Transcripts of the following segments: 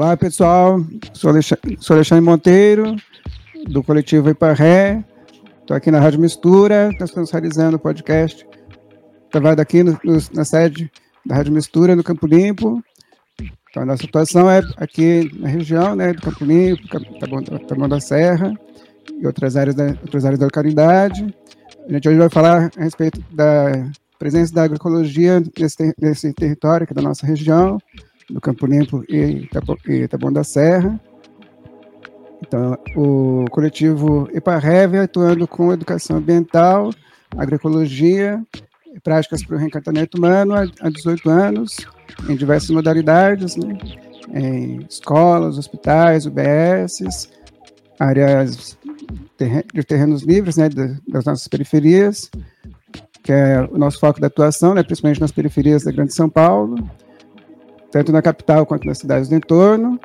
Olá, pessoal. Sou Alexandre, sou Alexandre Monteiro, do coletivo Iparré. Estou aqui na Rádio Mistura, estamos realizando o podcast gravado aqui no, no, na sede da Rádio Mistura, no Campo Limpo. Então, a nossa atuação é aqui na região né, do Campo Limpo, Taboão da Serra e outras áreas da, outras áreas da localidade. A gente hoje vai falar a respeito da presença da agroecologia nesse, nesse território aqui da nossa região, do Campo Limpo e Taboão da Serra. Então, o coletivo EPARREV atuando com educação ambiental, agroecologia práticas para o reencantamento humano há 18 anos, em diversas modalidades, né? em escolas, hospitais, UBSs, áreas de terrenos livres, né, das nossas periferias, que é o nosso foco de atuação, né, principalmente nas periferias da Grande São Paulo, tanto na capital quanto nas cidades do entorno.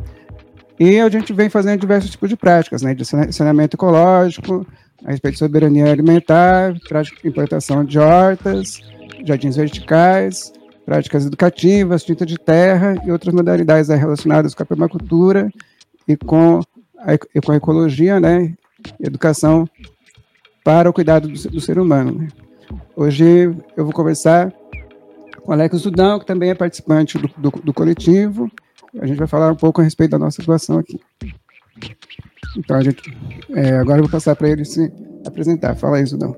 E a gente vem fazendo diversos tipos de práticas, né, de saneamento ecológico, a respeito de soberania alimentar, prática de implantação de hortas, jardins verticais, práticas educativas, tinta de terra e outras modalidades relacionadas com a permacultura e com a, e com a ecologia, né, educação para o cuidado do, do ser humano. Né. Hoje eu vou conversar com Alex Dudão, que também é participante do, do, do, coletivo. A gente vai falar um pouco a respeito da nossa situação aqui. Então, a gente, é, agora eu vou passar para ele se apresentar. Fala aí, Zudão.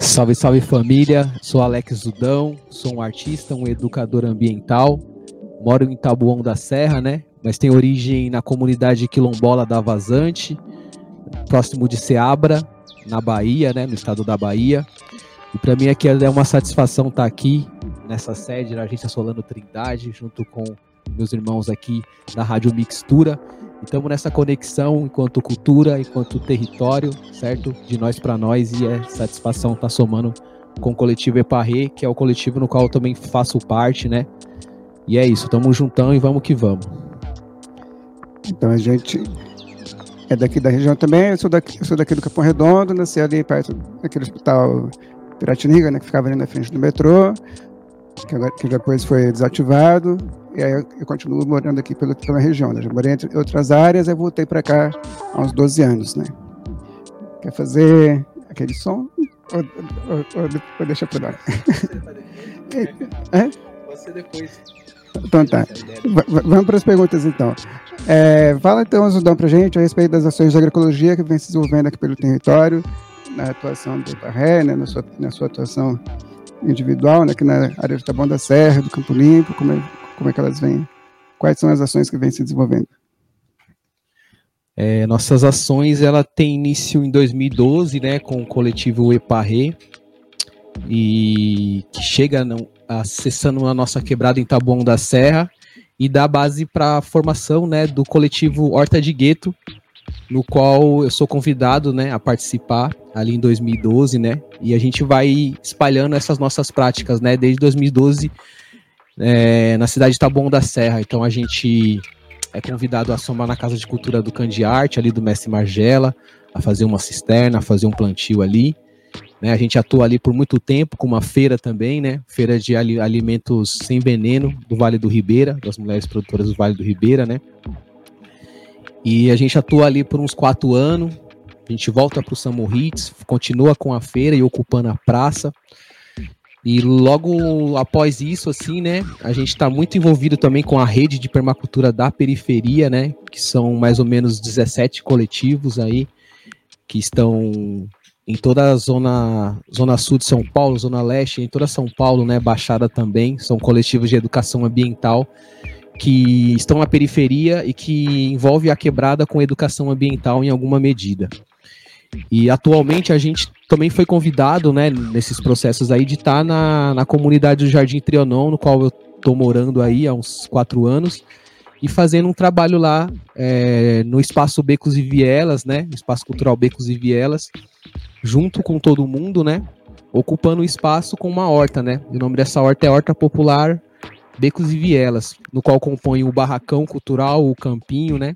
Salve, salve família. Sou Alex Zudão, sou um artista, um educador ambiental. Moro em Tabuão da Serra, né? Mas tenho origem na comunidade quilombola da Vazante, próximo de Ceabra, na Bahia, né? No estado da Bahia. E para mim aqui é uma satisfação estar tá aqui nessa sede da Agência Solano Trindade, junto com meus irmãos aqui da Rádio Mixtura. Estamos nessa conexão enquanto cultura, enquanto território, certo? De nós para nós e é satisfação estar tá somando com o coletivo Eparré, que é o coletivo no qual eu também faço parte, né? E é isso, estamos juntando e vamos que vamos. Então a gente é daqui da região também, eu sou daqui, eu sou daqui do Capão Redondo, nasci ali perto daquele hospital Piratininga, né, que ficava ali na frente do metrô, que, agora, que depois foi desativado, e aí eu, eu continuo morando aqui pela, pela região, né, já morei em outras áreas, e voltei para cá há uns 12 anos, né. Quer fazer aquele som? Ou, ou, ou, ou deixa para lá? é? Você depois. Então tá. V vamos para as perguntas então. É, fala então, Zudão, para gente a respeito das ações de agroecologia que vem se desenvolvendo aqui pelo território na atuação do Barré, né, na, sua, na sua atuação individual, né, aqui na área de Taboão da Serra, do Campo Limpo, como é, como é que elas vêm, quais são as ações que vêm se desenvolvendo? É, nossas ações, ela tem início em 2012, né, com o coletivo Eparré, e que chega não, acessando a nossa quebrada em Taboão da Serra, e dá base para a formação, né, do coletivo Horta de Gueto, no qual eu sou convidado, né, a participar ali em 2012, né, e a gente vai espalhando essas nossas práticas, né, desde 2012 é, na cidade de Taboão da Serra. Então a gente é convidado a somar na Casa de Cultura do Candiarte, ali do Mestre Margela, a fazer uma cisterna, a fazer um plantio ali. Né, a gente atua ali por muito tempo com uma feira também, né? Feira de alimentos sem veneno do Vale do Ribeira, das mulheres produtoras do Vale do Ribeira, né? E a gente atua ali por uns quatro anos. A gente volta para o Samurrits, continua com a feira e ocupando a praça. E logo após isso, assim, né, a gente está muito envolvido também com a rede de permacultura da periferia, né, que são mais ou menos 17 coletivos aí, que estão em toda a zona, zona sul de São Paulo, zona leste, em toda São Paulo, né, Baixada também, são coletivos de educação ambiental que estão na periferia e que envolve a quebrada com educação ambiental em alguma medida. E atualmente a gente também foi convidado, né, nesses processos aí, de estar na, na comunidade do Jardim Trianon, no qual eu estou morando aí há uns quatro anos, e fazendo um trabalho lá é, no Espaço Becos e Vielas, né, no Espaço Cultural Becos e Vielas, junto com todo mundo, né, ocupando o espaço com uma horta, né, o nome dessa horta é Horta Popular Becos e Vielas, no qual compõe o barracão cultural, o campinho, né?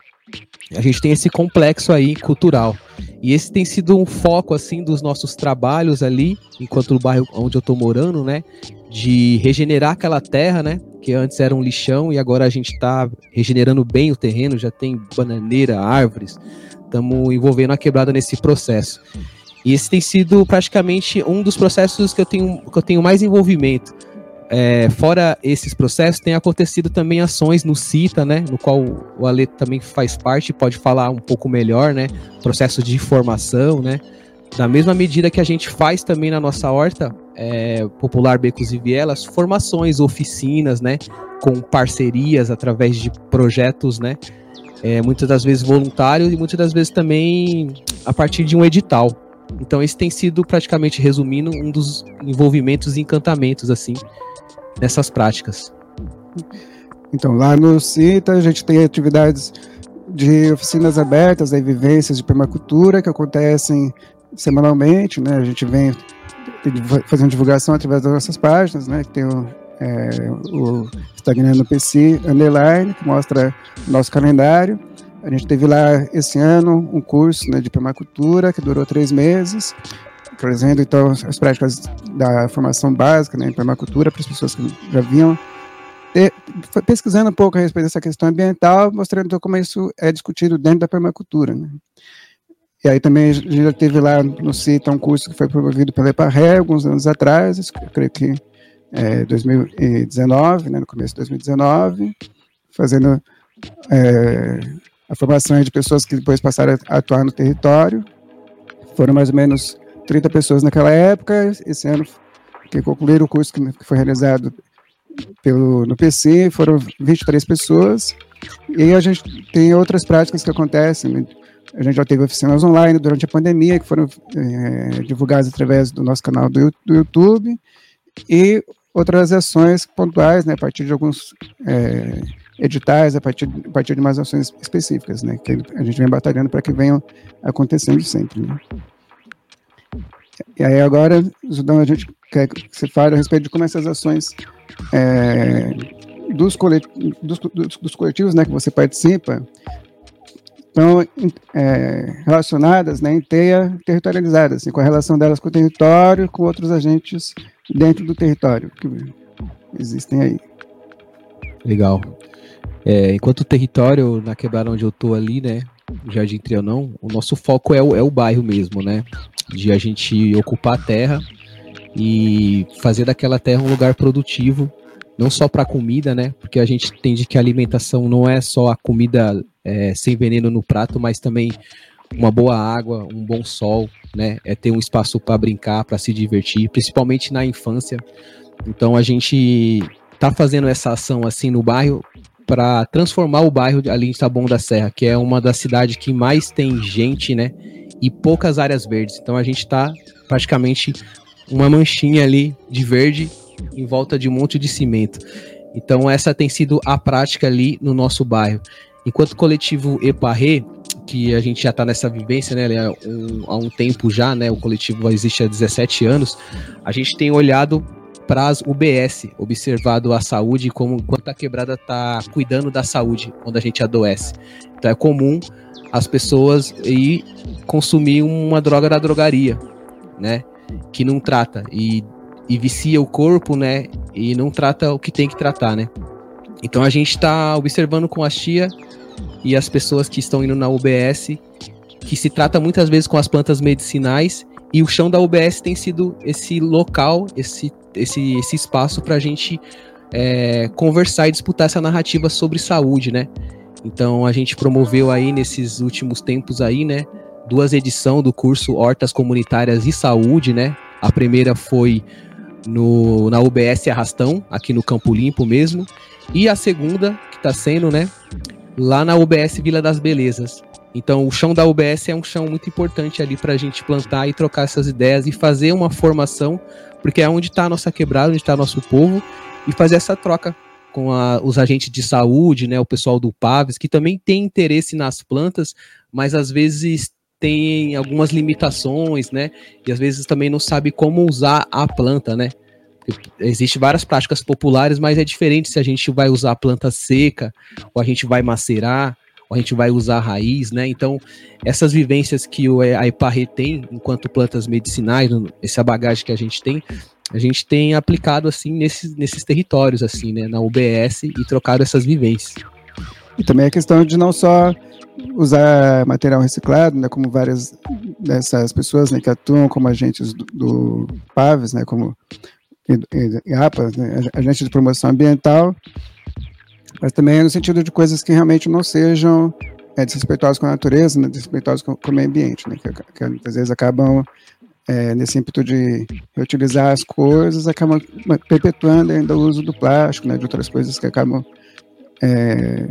A gente tem esse complexo aí cultural. E esse tem sido um foco assim dos nossos trabalhos ali, enquanto no bairro onde eu estou morando, né, de regenerar aquela terra, né, que antes era um lixão e agora a gente está regenerando bem o terreno, já tem bananeira, árvores. Estamos envolvendo a quebrada nesse processo. E esse tem sido praticamente um dos processos que eu tenho, que eu tenho mais envolvimento é, fora esses processos, tem acontecido também ações no CITA, né, no qual o Ale também faz parte, pode falar um pouco melhor, né, processo de formação, né, da mesma medida que a gente faz também na nossa horta é, popular Becos e Vielas, formações, oficinas, né, com parcerias através de projetos, né, é, muitas das vezes voluntários e muitas das vezes também a partir de um edital. Então esse tem sido praticamente resumindo um dos envolvimentos e encantamentos assim nessas práticas. Então, lá no CITA, a gente tem atividades de oficinas abertas, aí, vivências de permacultura que acontecem semanalmente, né? A gente vem fazendo divulgação através das nossas páginas, né? Que tem o, é, o Stagnando PC Underline, que mostra o nosso calendário. A gente teve lá esse ano um curso né, de permacultura que durou três meses, trazendo então as práticas da formação básica né, em permacultura para as pessoas que já vinham pesquisando um pouco a respeito dessa questão ambiental, mostrando então como isso é discutido dentro da permacultura. Né. E aí também a gente já teve lá no CITA um curso que foi promovido pela EPARRE alguns anos atrás, creio que é 2019, né, no começo de 2019, fazendo é, a formação de pessoas que depois passaram a atuar no território. Foram mais ou menos 30 pessoas naquela época. Esse ano, que concluíram o curso que foi realizado pelo, no PC, foram 23 pessoas. E aí a gente tem outras práticas que acontecem. Né? A gente já teve oficinas online durante a pandemia, que foram é, divulgadas através do nosso canal do, do, YouTube, e outras ações pontuais, né, a partir de alguns é, editais, a partir, a partir de umas ações específicas, né, que a gente vem batalhando para que venham acontecendo sempre. Né. E aí agora, Judão, a gente quer que você fale a respeito de como essas ações é, dos, colet, dos, dos, dos, coletivos né, que você participa estão é, relacionadas né, em teia territorializada, assim, com a relação delas com o território, com outros agentes dentro do território que existem aí. Legal. É, enquanto o território, na quebrada onde eu tô ali, né, Jardim Trianão, o nosso foco é o, é o bairro mesmo, né? De a gente ocupar a terra e fazer daquela terra um lugar produtivo, não só para comida, né? Porque a gente entende que a alimentação não é só a comida é, sem veneno no prato, mas também uma boa água, um bom sol, né? É ter um espaço para brincar, para se divertir, principalmente na infância. Então a gente tá fazendo essa ação assim no bairro para transformar o bairro ali em Taboão da Serra, que é uma das cidades que mais tem gente, né? E poucas áreas verdes. Então a gente está praticamente uma manchinha ali de verde em volta de um monte de cimento. Então essa tem sido a prática ali no nosso bairro. Enquanto coletivo Eparre, que a gente já está nessa vivência, né, há um, há um tempo já, né, o coletivo existe há 17 anos, a gente tem olhado para as UBS, observado a saúde como quanto a quebrada está cuidando da saúde quando a gente adoece. Então é comum as pessoas ir consumir uma droga da drogaria, né? Que não trata e, e vicia o corpo, né? E não trata o que tem que tratar, né? Então a gente está observando com a tia e as pessoas que estão indo na UBS que se trata muitas vezes com as plantas medicinais e o chão da UBS tem sido esse local, esse esse, esse espaço para a gente é, conversar e disputar essa narrativa sobre saúde, né? Então a gente promoveu aí nesses últimos tempos aí, né? Duas edições do curso Hortas Comunitárias e Saúde, né? A primeira foi no, na UBS Arrastão, aqui no Campo Limpo mesmo. E a segunda, que está sendo, né? Lá na UBS Vila das Belezas. Então, o chão da UBS é um chão muito importante ali para a gente plantar e trocar essas ideias e fazer uma formação porque é onde está a nossa quebrada, onde está nosso povo, e fazer essa troca com a, os agentes de saúde, né, o pessoal do PAVES, que também tem interesse nas plantas, mas às vezes tem algumas limitações, né, e às vezes também não sabe como usar a planta, né, Existem várias práticas populares, mas é diferente se a gente vai usar planta seca, ou a gente vai macerar, a gente vai usar a raiz, né? Então, essas vivências que a Iparre tem enquanto plantas medicinais, essa bagagem que a gente tem, a gente tem aplicado assim nesses, nesses territórios, assim, né? Na UBS e trocado essas vivências. E também a questão de não só usar material reciclado, né, como várias dessas pessoas né, que atuam como agentes do, do PAVES, né, como IAPAS, né, agentes de promoção ambiental, mas também no sentido de coisas que realmente não sejam é, desrespeitosas com a natureza, né, desrespeitosas com, com o meio ambiente, né, que, que às vezes acabam é, nesse ímpeto de reutilizar as coisas, acabam perpetuando ainda o uso do plástico, né, de outras coisas que acabam é,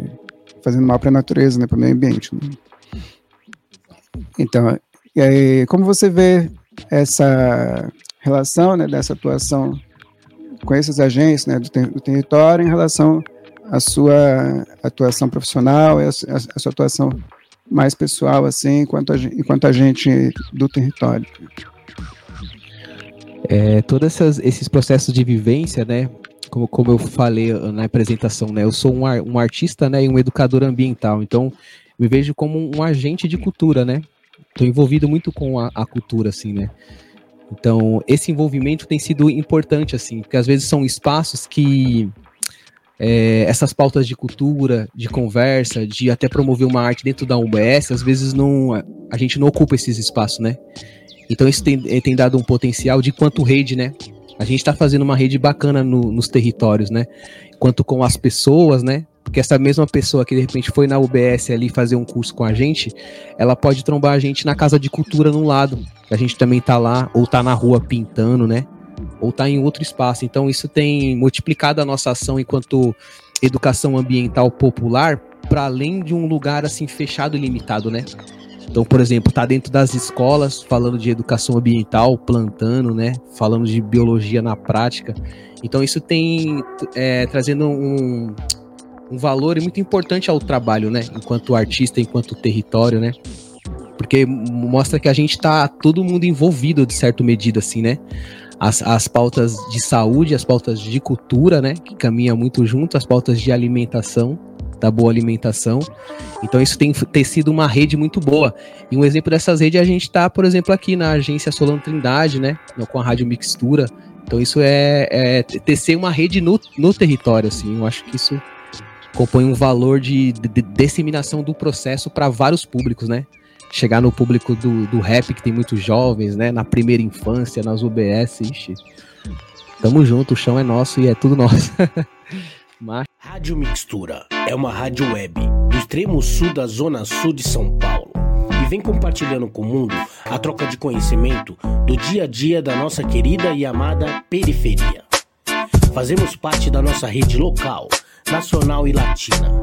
fazendo mal para a natureza, né, para o meio ambiente. Né? Então, e aí, como você vê essa relação, né, dessa atuação com esses agentes, né, do, ter do território em relação à sua atuação profissional a, a, a sua atuação mais pessoal, assim, enquanto, a, enquanto agente do território? É, todos esses processos de vivência, né, como, como eu falei na apresentação, né? Eu sou um, um artista, né, e um educador ambiental. Então, me vejo como um agente de cultura, né? Estou envolvido muito com a, a, cultura, assim, né? Então, esse envolvimento tem sido importante, assim, porque às vezes são espaços que é, essas pautas de cultura, de conversa, de até promover uma arte dentro da UBS, às vezes não a gente não ocupa esses espaços, né? Então isso tem, tem dado um potencial de quanto rede, né? A gente está fazendo uma rede bacana no, nos territórios, né? Quanto com as pessoas, né? Porque essa mesma pessoa que de repente foi na UBS ali fazer um curso com a gente, ela pode trombar a gente na casa de cultura no lado. A gente também tá lá, ou tá na rua pintando, né? Ou tá em outro espaço. Então isso tem multiplicado a nossa ação enquanto educação ambiental popular para além de um lugar assim fechado e limitado, né? Então, por exemplo, tá dentro das escolas falando de educação ambiental, plantando, né? Falando de biologia na prática. Então, isso tem é, trazendo um, um valor muito importante ao trabalho, né? Enquanto artista, enquanto território, né? Porque mostra que a gente tá todo mundo envolvido de certa medida, assim, né? As, as pautas de saúde, as pautas de cultura, né? Que caminham muito junto, as pautas de alimentação da boa alimentação. Então isso tem, ter sido uma rede muito boa. E um exemplo dessas redes a gente está, por exemplo, aqui na agência Solano Trindade, né? Com a Rádio Mixtura. Então isso é, é tecer uma rede no, no território, assim. Eu acho que isso compõe um valor de, de, de disseminação do processo para vários públicos, né? Chegar no público do, do rap, que tem muitos jovens, né? Na primeira infância, nas UBS, ixi. Tamo junto, o chão é nosso e é tudo nosso. Mas... Rádio Mixtura é uma rádio web do extremo sul da zona sul de São Paulo e vem compartilhando com o mundo a troca de conhecimento do dia a dia da nossa querida e amada periferia. Fazemos parte da nossa rede local, nacional e latina.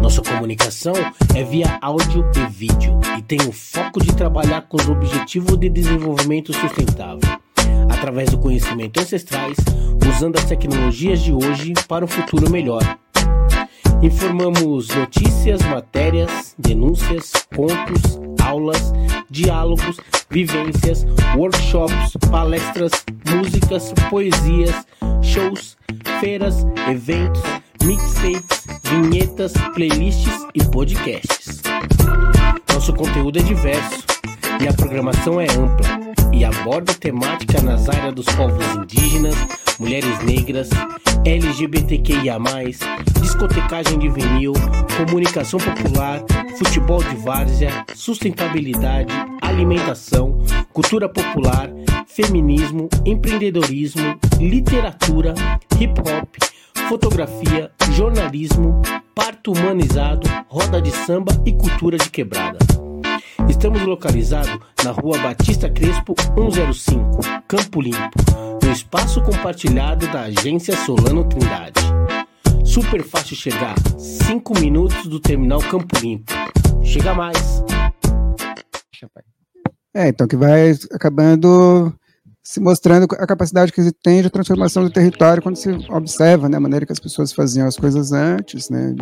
Nossa comunicação é via áudio e vídeo e tem o foco de trabalhar com os objetivos de desenvolvimento sustentável através do conhecimento ancestrais, usando as tecnologias de hoje para um futuro melhor. Informamos notícias, matérias, denúncias, contos, aulas, diálogos, vivências, workshops, palestras, músicas, poesias, shows, feiras, eventos, mixtapes, vinhetas, playlists e podcasts. Nosso conteúdo é diverso e a programação é ampla e aborda temática nas áreas dos povos indígenas, mulheres negras, LGBTQIA, discotecagem de vinil, comunicação popular, futebol de várzea, sustentabilidade, alimentação, cultura popular, feminismo, empreendedorismo, literatura, hip hop, fotografia, jornalismo, parto humanizado, roda de samba e cultura de quebrada. Estamos localizados na rua Batista Crespo 105, Campo Limpo, no espaço compartilhado da agência Solano Trindade. Super fácil chegar, 5 minutos do terminal Campo Limpo. Chega mais! É, então que vai acabando se mostrando a capacidade que tem de transformação do território quando se observa né, a maneira que as pessoas faziam as coisas antes, né,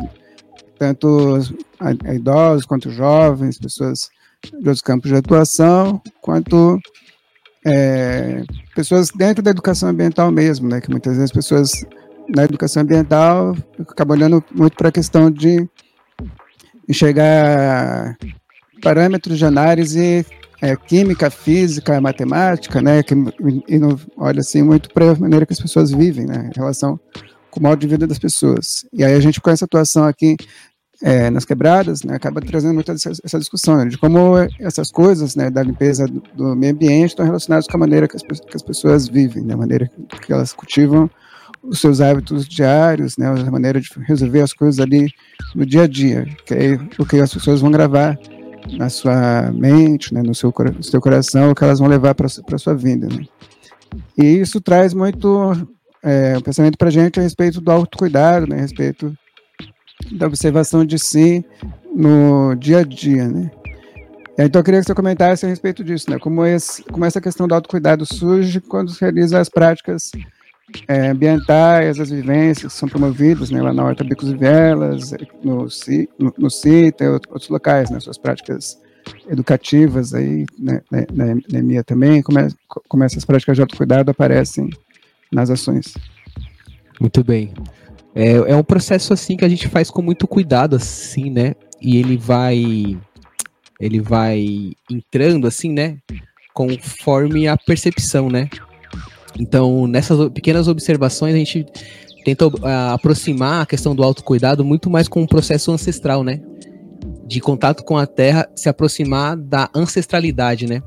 tanto a, a idosos quanto jovens, pessoas de outros campos de atuação, quanto é, pessoas dentro da educação ambiental mesmo, né? Que muitas vezes pessoas na educação ambiental acabam olhando muito para a questão de enxergar parâmetros de análise é, química, física, matemática, né? Que, e não olha assim muito para a maneira que as pessoas vivem, né? Em relação com o modo de vida das pessoas. E aí a gente com essa atuação aqui é, nas quebradas, né, acaba trazendo muita essa, essa discussão né, de como essas coisas né, da limpeza do, meio ambiente estão relacionadas com a maneira que as, que as pessoas vivem, né, a maneira que elas cultivam os seus hábitos diários, né, a maneira de resolver as coisas ali no dia a dia, que é o que as pessoas vão gravar na sua mente, né, no, seu, no seu coração, o que elas vão levar para a sua vida. Né. E isso traz muito é, um pensamento para a gente a respeito do autocuidado, né, a respeito da observação de si no dia a dia, né? Então eu queria que você comentasse a respeito disso, né? Como, esse, como essa questão do autocuidado surge quando se realiza as práticas é, ambientais, as vivências que são promovidas né, lá na Horta Bicos e Vielas, no, no, no CITA e outros locais, né? Suas práticas educativas aí, né, na, na, EMIA também, como, é, como essas práticas de autocuidado aparecem nas ações. Muito bem. É, é um processo assim que a gente faz com muito cuidado, assim, né? E ele vai. Ele vai entrando assim, né? Conforme a percepção, né? Então, nessas pequenas observações, a gente tenta uh, aproximar a questão do autocuidado muito mais com um processo ancestral, né? De contato com a terra, se aproximar da ancestralidade, né?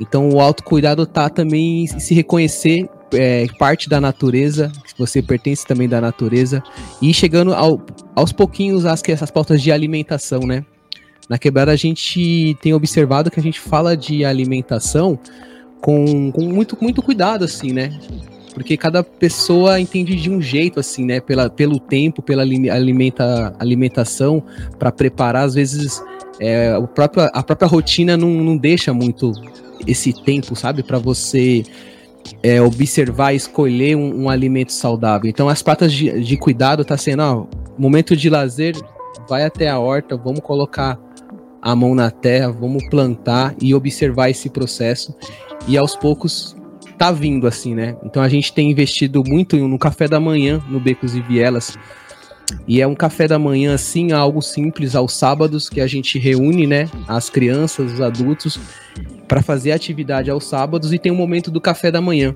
Então, o autocuidado tá também se reconhecer é, parte da natureza, você pertence também da natureza, e chegando ao, aos pouquinhos às, essas pautas de alimentação, né? Na quebrada a gente tem observado que a gente fala de alimentação com, com muito, muito cuidado, assim, né? Porque cada pessoa entende de um jeito, assim, né? Pela, pelo tempo, pela alimenta, alimentação, para preparar, às vezes é, a, própria, a própria rotina não, não deixa muito esse tempo, sabe? Para você é, observar escolher um, um, alimento saudável. Então, as pratas de, de cuidado tá sendo, ó, momento de lazer, vai até a horta, vamos colocar a mão na terra, vamos plantar e observar esse processo. E aos poucos tá vindo assim, né? Então a gente tem investido muito no café da manhã no Becos e Vielas. E é um café da manhã assim, algo simples aos sábados que a gente reúne, né, as crianças, os adultos para fazer atividade aos sábados e tem um momento do café da manhã.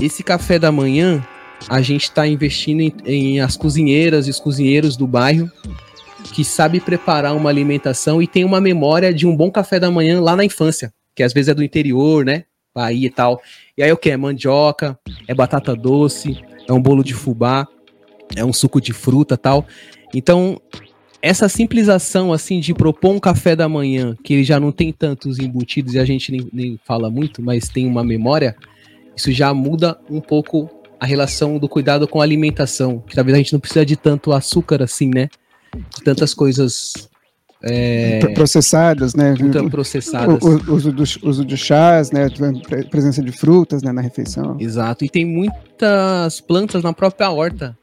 Esse café da manhã, a gente está investindo em, em, as cozinheiras e os cozinheiros do bairro que sabe preparar uma alimentação e tem uma memória de um bom café da manhã lá na infância, que às vezes é do interior, né? Bahia e tal. E aí o que? É mandioca, é batata doce, é um bolo de fubá, é um suco de fruta tal. Então, essa simples ação assim de propor um café da manhã, que ele já não tem tantos embutidos e a gente nem, nem fala muito, mas tem uma memória, isso já muda um pouco a relação do cuidado com a alimentação, que talvez a gente não precisa de tanto açúcar assim, né? De tantas coisas é, processadas, né? processadas. O, o, uso, do, uso de chás, né? Presença de frutas né? na refeição. Exato. E tem muitas plantas na própria horta,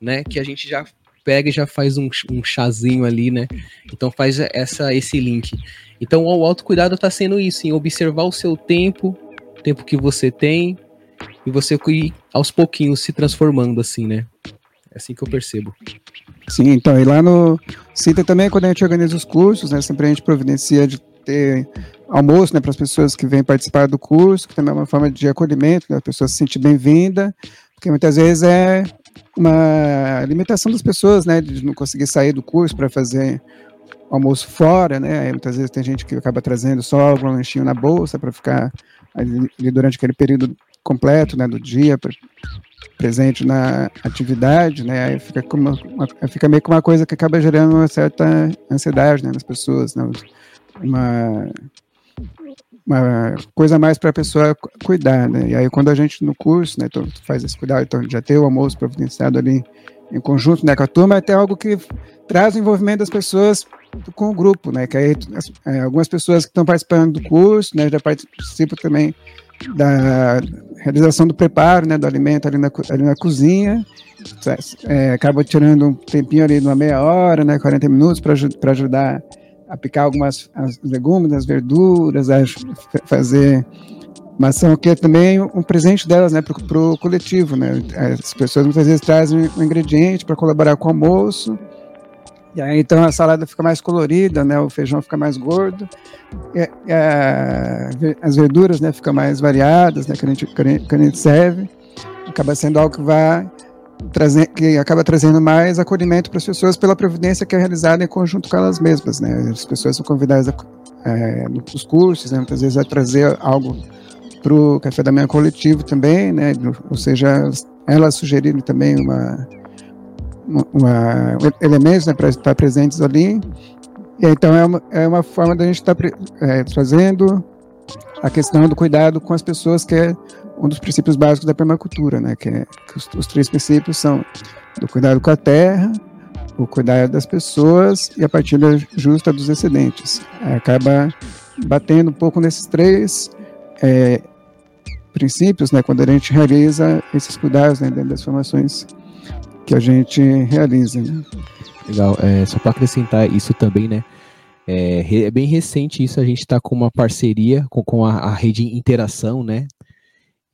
né? Que a gente já pega e já faz um, um chazinho ali, né? Então faz essa, esse link. Então o autocuidado está sendo isso, em observar o seu tempo, o tempo que você tem, e você ir aos pouquinhos se transformando assim, né? É assim que eu percebo. Sim, então, e lá no CITA também, quando a gente organiza os cursos, né, sempre a gente providencia de ter almoço, né, para as pessoas que vêm participar do curso, que também é uma forma de acolhimento, né, a pessoa se sentir bem-vinda, porque muitas vezes é uma limitação das pessoas, né, de não conseguir sair do curso para fazer almoço fora, né, Aí, muitas vezes tem gente que acaba trazendo só algum lanchinho na bolsa para ficar ali, durante aquele período completo, né, do dia, presente na atividade, né, aí fica, como uma, fica meio que uma coisa que acaba gerando uma certa ansiedade, né, nas pessoas, né, uma uma coisa mais para a pessoa cuidar, né? E aí quando a gente no curso, né, então, faz esse cuidado, então já tem o almoço providenciado ali em conjunto, né, com a turma, é até algo que traz o envolvimento das pessoas com o grupo, né? Que aí é, algumas pessoas que estão participando do curso, né, já participam também da realização do preparo, né, do alimento ali na, ali na cozinha, é, acaba tirando um tempinho ali de uma meia hora, né, 40 minutos para ajudar a picar algumas as legumes, as verduras, a fazer mas são que é também um presente delas, né, para o coletivo, né? As pessoas muitas vezes trazem um ingrediente para colaborar com o almoço, e aí então a salada fica mais colorida, né? O feijão fica mais gordo, e, e a, as verduras, né, ficam mais variadas, né? Que a gente, que a gente serve, acaba sendo algo que vai trazer, que acaba trazendo mais acolhimento para as pessoas pela providência que é realizada em conjunto com elas mesmas, né? As pessoas são convidadas a, é, nos cursos, né? Muitas vezes a trazer algo para o café da manhã coletivo também, né? Ou seja, elas sugeriram também uma, uma elementos né, para estar presentes ali. E, então é uma, é uma forma da gente estar tá é, trazendo a questão do cuidado com as pessoas, que é um dos princípios básicos da permacultura, né? Que, é, que os, os três princípios são do cuidado com a terra, o cuidado das pessoas e a partilha justa dos excedentes. Acaba batendo um pouco nesses três é, princípios, né, quando a gente realiza esses cuidados né, dentro das formações que a gente realiza. Né? Legal, é, só para acrescentar isso também, né? É, é, bem recente isso, a gente está com uma parceria com, com a, a, rede Interação, né?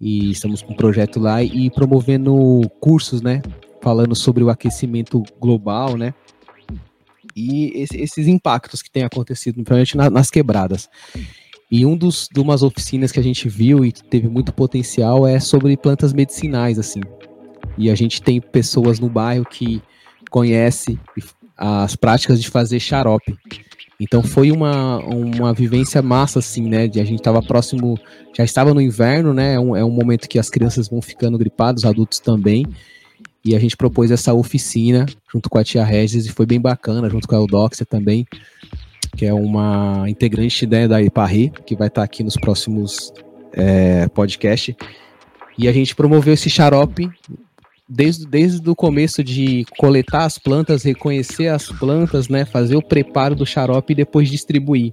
E estamos com um projeto lá e promovendo cursos, né? Falando sobre o aquecimento global, né? E esse, esses impactos que têm acontecido, principalmente nas, nas quebradas. E um dos de umas oficinas que a gente viu e teve muito potencial é sobre plantas medicinais, assim. E a gente tem pessoas no bairro que conhece as práticas de fazer xarope. Então foi uma, uma vivência massa, assim, né? De a gente estava próximo, já estava no inverno, né? É um, é um momento que as crianças vão ficando gripadas, os adultos também. E a gente propôs essa oficina junto com a tia Regis e foi bem bacana, junto com a Eudoxia também que é uma integrante né, da IPARRI, que vai estar aqui nos próximos é, podcasts. E a gente promoveu esse xarope desde, desde o começo de coletar as plantas, reconhecer as plantas, né, fazer o preparo do xarope e depois distribuir.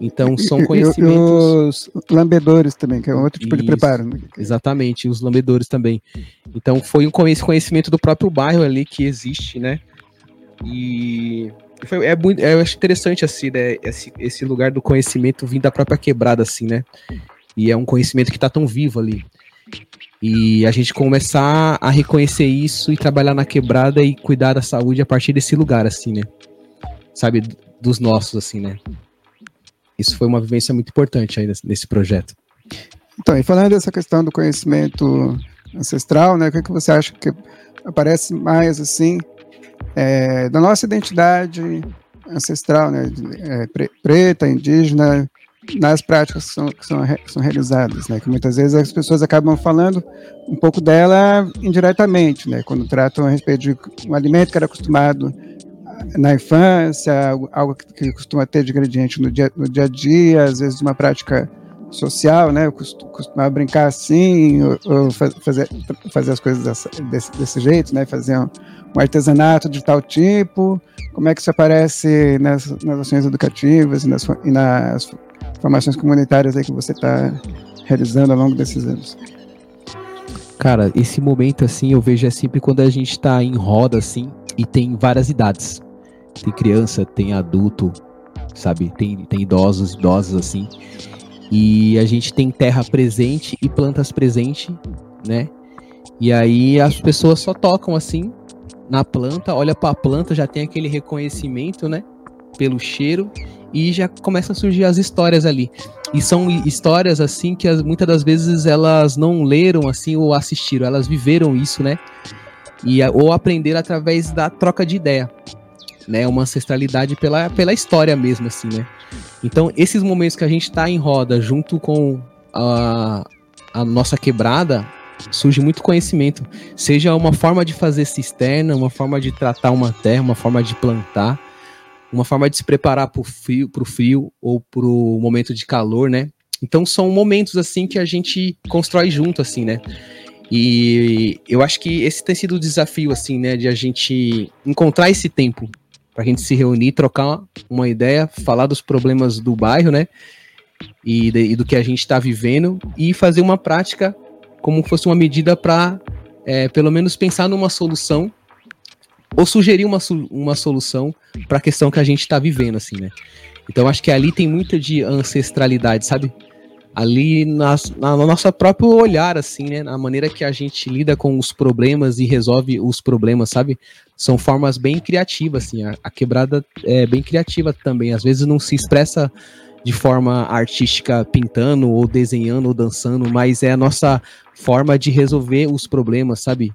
Então são conhecimentos. E, os lambedores também, que é outro tipo Isso, de preparo. Né? Exatamente, os lambedores também. Então foi um conhecimento do próprio bairro ali que existe, né? E foi, é muito, eu acho interessante assim, né, esse, esse lugar do conhecimento vindo da própria quebrada, assim, né? E é um conhecimento que está tão vivo ali. E a gente começar a reconhecer isso e trabalhar na quebrada e cuidar da saúde a partir desse lugar, assim, né? Sabe, dos nossos, assim, né? Isso foi uma vivência muito importante aí nesse projeto. Então, e falando dessa questão do conhecimento ancestral, né? O que, é que você acha que aparece mais, assim, é, da nossa identidade ancestral, né, é, pre, preta, indígena, nas práticas que são, que são, que são realizadas, né, que muitas vezes as pessoas acabam falando um pouco dela indiretamente, né, quando tratam a respeito de um alimento que era acostumado na infância, algo que costuma ter de ingrediente no dia, no dia a dia, às vezes uma prática social, né? Eu costumava brincar assim, ou, ou fazer, fazer as coisas desse, desse jeito, né? Fazer um, um, artesanato de tal tipo. Como é que isso aparece nas, nas ações educativas e nas, e nas formações comunitárias aí que você está realizando ao longo desses anos? Cara, esse momento assim eu vejo é sempre quando a gente está em roda assim e tem várias idades. Tem criança, tem adulto, sabe? Tem, tem idosos, idosos assim. E a gente tem terra presente e plantas presente, né? E aí as pessoas só tocam assim na planta, olha para a planta, já tem aquele reconhecimento, né? Pelo cheiro e já começam a surgir as histórias ali. E são histórias assim que as, muitas das vezes elas não leram assim ou assistiram, elas viveram isso, né? E ou aprenderam através da troca de ideia, né? Uma ancestralidade pela, pela história mesmo assim, né? Então, esses momentos que a gente está em roda junto com a, a nossa quebrada, surge muito conhecimento. Seja uma forma de fazer cisterna, uma forma de tratar uma terra, uma forma de plantar, uma forma de se preparar para o frio, frio ou para o momento de calor, né? Então são momentos assim que a gente constrói junto, assim, né? E eu acho que esse tem sido o desafio, assim, né? De a gente encontrar esse tempo para a gente se reunir, trocar uma ideia, falar dos problemas do bairro, né? E, de, e do que a gente está vivendo e fazer uma prática como fosse uma medida para, é, pelo menos, pensar numa solução ou sugerir uma, uma solução para a questão que a gente está vivendo, assim, né? Então acho que ali tem muita de ancestralidade, sabe? ali nas, na, no nosso próprio olhar, assim, né? Na maneira que a gente lida com os problemas e resolve os problemas, sabe? São formas bem criativas, assim. A, a quebrada é bem criativa também. Às vezes não se expressa de forma artística pintando ou desenhando ou dançando, mas é a nossa forma de resolver os problemas, sabe?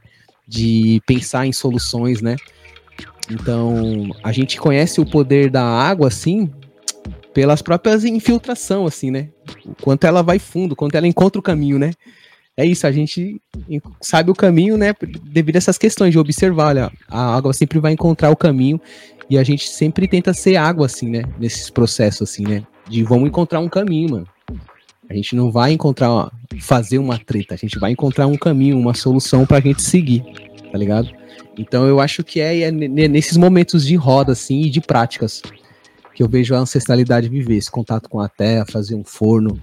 De pensar em soluções, né? Então, a gente conhece o poder da água, assim, pelas próprias infiltração, assim, né? O quanto ela vai fundo, quanto ela encontra o caminho, né? É isso, a gente sabe o caminho, né? Devido a essas questões de observar, olha, a água sempre vai encontrar o caminho e a gente sempre tenta ser água, assim, né? Nesses processos, assim, né? De vamos encontrar um caminho, mano. A gente não vai encontrar, fazer uma treta, a gente vai encontrar um caminho, uma solução pra gente seguir, tá ligado? Então eu acho que é, é nesses momentos de roda, assim, e de práticas que eu vejo a ancestralidade viver, esse contato com a terra, fazer um forno,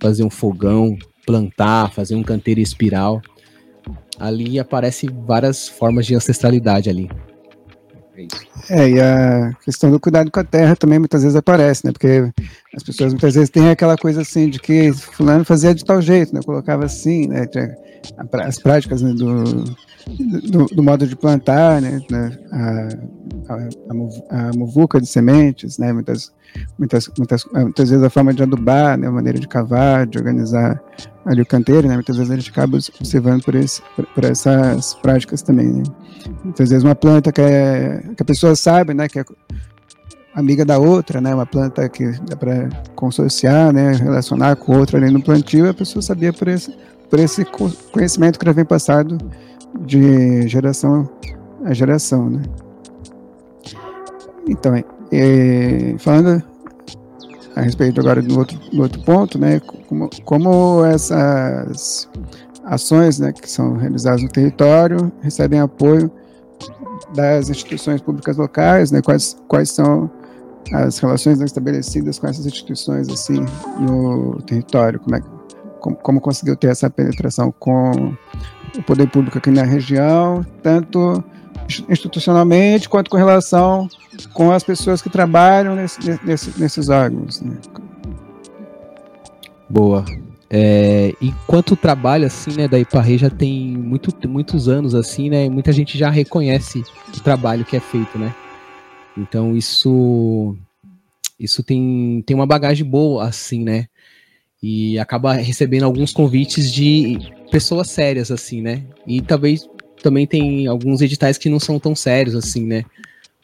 fazer um fogão, plantar, fazer um canteiro espiral. Ali aparece várias formas de ancestralidade ali. É, e a questão do cuidado com a terra também muitas vezes aparece, né? Porque as pessoas muitas vezes têm aquela coisa assim de que fulano fazia de tal jeito, né? Colocava assim, né? As práticas né, do, do, do, modo de plantar, né, a, a, a, muvuca de sementes, né, muitas, muitas, muitas, muitas vezes a forma de adubar, né, a maneira de cavar, de organizar ali o canteiro, né, muitas vezes a gente acaba observando por, esse, por essas práticas também, né. Muitas vezes uma planta que, é, que a pessoa sabe, né, que é amiga da outra, né, uma planta que dá para consorciar, né, relacionar com outra ali no plantio, a pessoa sabia por esse, por esse conhecimento que já vem passado de geração a geração, né? Então, é, falando a respeito agora do outro, do outro ponto, né, como, como essas ações, né, que são realizadas no território recebem apoio das instituições públicas locais, né, quais, quais são as relações estabelecidas com essas instituições assim no território, como é como, como conseguiu ter essa penetração com o poder público aqui na região, tanto institucionalmente quanto com relação com as pessoas que trabalham nesse, nesse, nesses órgãos. Né? Boa. É, enquanto trabalho assim, né, da Iparre já tem muito, muitos anos assim, né, muita gente já reconhece o trabalho que é feito, né. Então isso isso tem, tem uma bagagem boa assim, né, e acaba recebendo alguns convites de pessoas sérias, assim, né? E talvez também tem alguns editais que não são tão sérios, assim, né?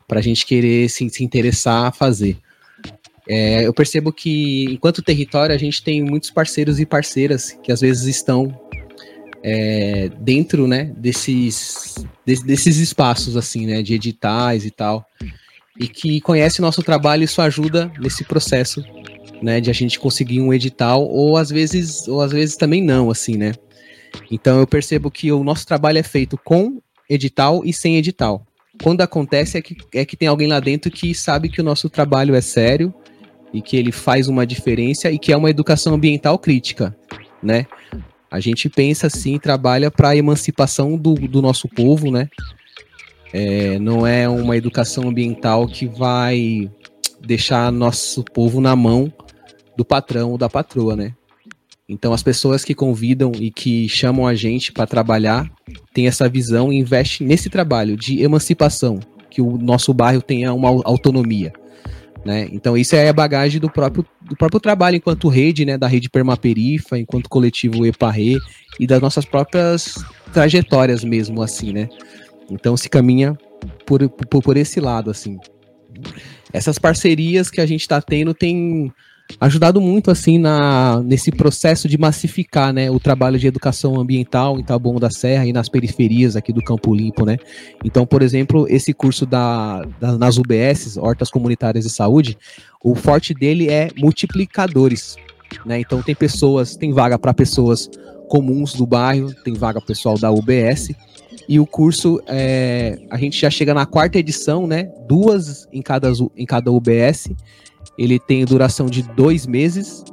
Pra gente querer se, se interessar a fazer. É, eu percebo que, enquanto território, a gente tem muitos parceiros e parceiras que às vezes estão é, dentro, né, desses, de, desses espaços, assim, né, de editais e tal, e que conhece o nosso trabalho e isso ajuda nesse processo né, de a gente conseguir um edital, ou às vezes, ou às vezes também não, assim, né? Então eu percebo que o nosso trabalho é feito com edital e sem edital. Quando acontece é que, é que tem alguém lá dentro que sabe que o nosso trabalho é sério e que ele faz uma diferença e que é uma educação ambiental crítica, né? A gente pensa assim, trabalha para a emancipação do, do nosso povo, né? É, não é uma educação ambiental que vai deixar nosso povo na mão do patrão ou da patroa, né? Então as pessoas que convidam e que chamam a gente para trabalhar têm essa visão e investem nesse trabalho de emancipação, que o nosso bairro tenha uma autonomia. Né? Então isso é a bagagem do próprio, do próprio trabalho enquanto rede, né, da rede Permaperifa, enquanto coletivo Eparre e das nossas próprias trajetórias mesmo assim, né? Então se caminha por, por, por esse lado assim. Essas parcerias que a gente está tendo tem ajudado muito assim na nesse processo de massificar, né, o trabalho de educação ambiental em Taboão da Serra e nas periferias aqui do Campo Limpo, né? Então, por exemplo, esse curso da, da nas UBS, Hortas Comunitárias de Saúde, o forte dele é multiplicadores, né? Então tem pessoas, tem vaga para pessoas comuns do bairro, tem vaga pessoal da UBS. E o curso, é, a gente já chega na quarta edição, né? Duas em cada, em cada UBS ele tem duração de dois meses,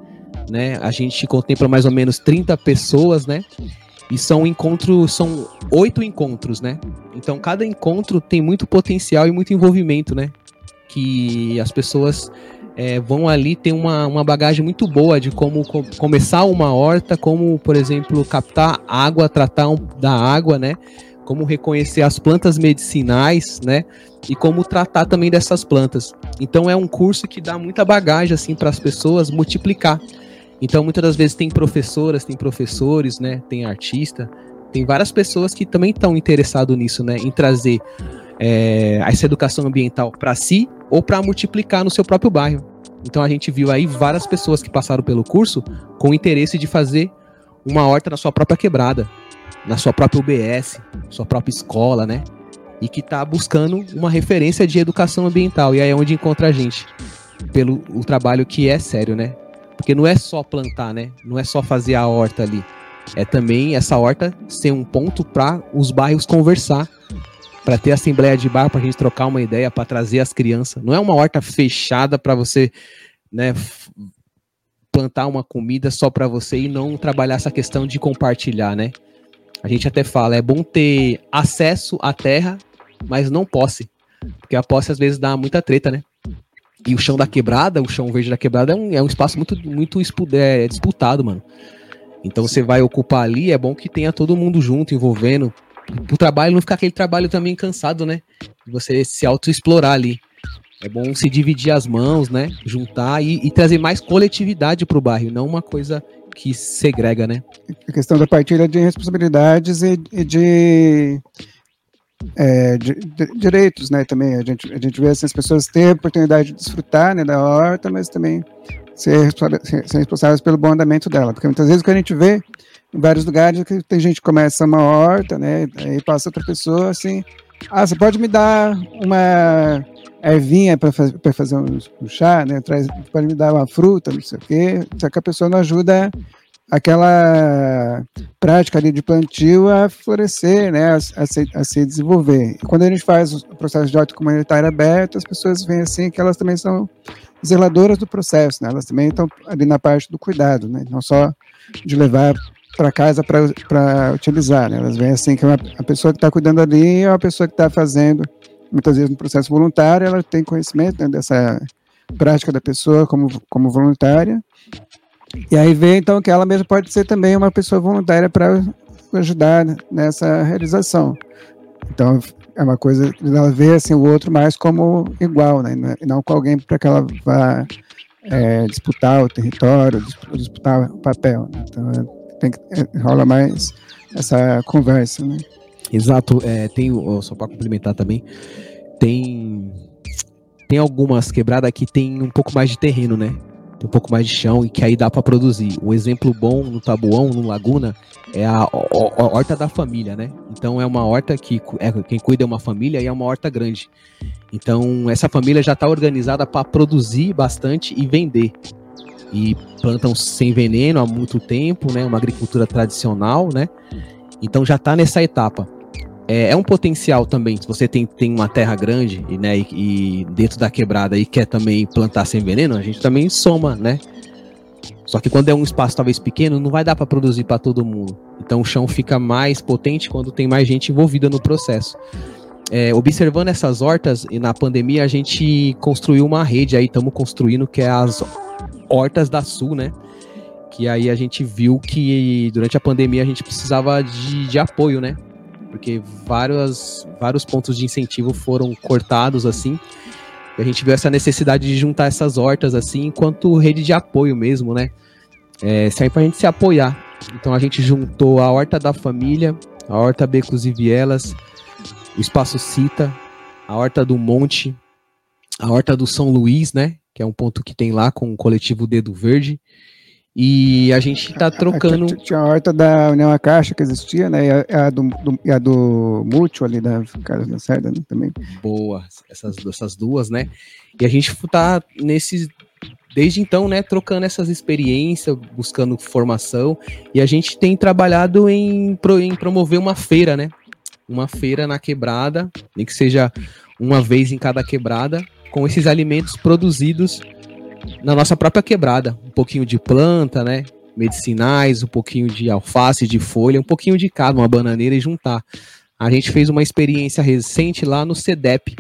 né? A gente contempla mais ou menos 30 pessoas, né? E são encontros, são oito encontros, né? Então cada encontro tem muito potencial e muito envolvimento, né? Que as pessoas é, vão ali ter uma, uma bagagem muito boa de como com, começar uma horta, como, por exemplo, captar água, tratar um, da água, né? Como reconhecer as plantas medicinais, né? E como tratar também dessas plantas. Então é um curso que dá muita bagagem assim para as pessoas multiplicar. Então muitas das vezes tem professoras, tem professores, né? Tem artista, tem várias pessoas que também estão interessados nisso, né? Em trazer é, essa educação ambiental para si ou para multiplicar no seu próprio bairro. Então a gente viu aí várias pessoas que passaram pelo curso com interesse de fazer uma horta na sua própria quebrada, na sua própria UBS, sua própria escola, né? E que está buscando uma referência de educação ambiental. E aí é onde encontra a gente, pelo o trabalho que é sério, né? Porque não é só plantar, né? Não é só fazer a horta ali. É também essa horta ser um ponto para os bairros conversar para ter assembleia de bar, para a gente trocar uma ideia, para trazer as crianças. Não é uma horta fechada para você, né, plantar uma comida só para você e não trabalhar essa questão de compartilhar, né? A gente até fala, é bom ter acesso à terra, mas não posse. Porque a posse às vezes dá muita treta, né? E o chão da quebrada, o chão verde da quebrada é um, é um espaço muito, muito é, disputado, mano. Então você vai ocupar ali, é bom que tenha todo mundo junto, envolvendo, o trabalho não ficar aquele trabalho também cansado, né? Você se autoexplorar ali. É bom se dividir as mãos, né? Juntar e, e trazer mais coletividade para o bairro, não uma coisa que segrega, né? A questão da partilha de responsabilidades e, e de, é, de, de, direitos, né? Também a gente, a gente vê assim, as pessoas ter a oportunidade de desfrutar né, da horta, mas também ser, ser, responsáveis pelo bom andamento dela. Porque muitas vezes o que a gente vê em vários lugares que tem gente que começa uma horta, né? Aí passa outra pessoa assim, ah, você pode me dar uma ervinha para faz, fazer um, um, chá, né? Traz, pode me dar uma fruta, não sei o quê. Só que a pessoa não ajuda aquela prática ali de plantio a florescer, né? A, a, se, a se desenvolver. Quando a gente faz o processo de horta comunitária aberto, as pessoas veem assim que elas também são zeladoras do processo, né? Elas também estão ali na parte do cuidado, né? Não só de levar para casa para utilizar. Né? Elas veem assim que uma, a pessoa que está cuidando ali é uma pessoa que está fazendo, muitas vezes no processo voluntário, ela tem conhecimento né, dessa prática da pessoa como, como voluntária. E aí vê então que ela mesma pode ser também uma pessoa voluntária para ajudar nessa realização. Então é uma coisa ela vê assim o outro mais como igual, né? E não com alguém para que ela vá é, disputar o território, disputar o papel. Né? Então tem que, rola mais essa conversa, né? Exato, é, tem, só para complementar também, tem tem algumas quebradas que tem um pouco mais de terreno, né? Tem um pouco mais de chão e que aí dá para produzir. Um exemplo bom no Tabuão, no Laguna, é a, horta da família, né? Então é uma horta que é, quem cuida é uma família e é uma horta grande. Então essa família já está organizada para produzir bastante e vender e plantam sem veneno há muito tempo, né? Uma agricultura tradicional, né? Então já está nessa etapa. É, é, um potencial também, se você tem, tem uma terra grande né, e, e, dentro da quebrada e quer também plantar sem veneno, a gente também soma, né? Só que quando é um espaço talvez pequeno, não vai dar para produzir para todo mundo. Então o chão fica mais potente quando tem mais gente envolvida no processo. É, observando essas hortas, e na pandemia a gente construiu uma rede aí, estamos construindo, que é as Hortas da Sul, né? Que aí a gente viu que durante a pandemia a gente precisava de, de apoio, né? Porque vários, vários pontos de incentivo foram cortados assim. E a gente viu essa necessidade de juntar essas hortas assim, enquanto rede de apoio mesmo, né? É, serve pra gente se apoiar. Então a gente juntou a Horta da Família, a Horta Becos e Vielas, o Espaço Cita, a Horta do Monte, a Horta do São Luís, né? que é um ponto que tem lá com o coletivo Dedo Verde. E a gente está trocando. Tinha a horta da União a Caixa que existia, né? E a, a do, do, e a do Mútuo ali da Casa da Cerda né? também. Boa, essas, essas duas, né? E a gente está nesses. Desde então, né, trocando essas experiências, buscando formação, e a gente tem trabalhado em, em promover uma feira, né? Uma feira na quebrada, nem que seja uma vez em cada quebrada, com esses alimentos produzidos na nossa própria quebrada. Um pouquinho de planta, né? Medicinais, um pouquinho de alface, de folha, um pouquinho de cada, uma bananeira e juntar. A gente fez uma experiência recente lá no CEDEP,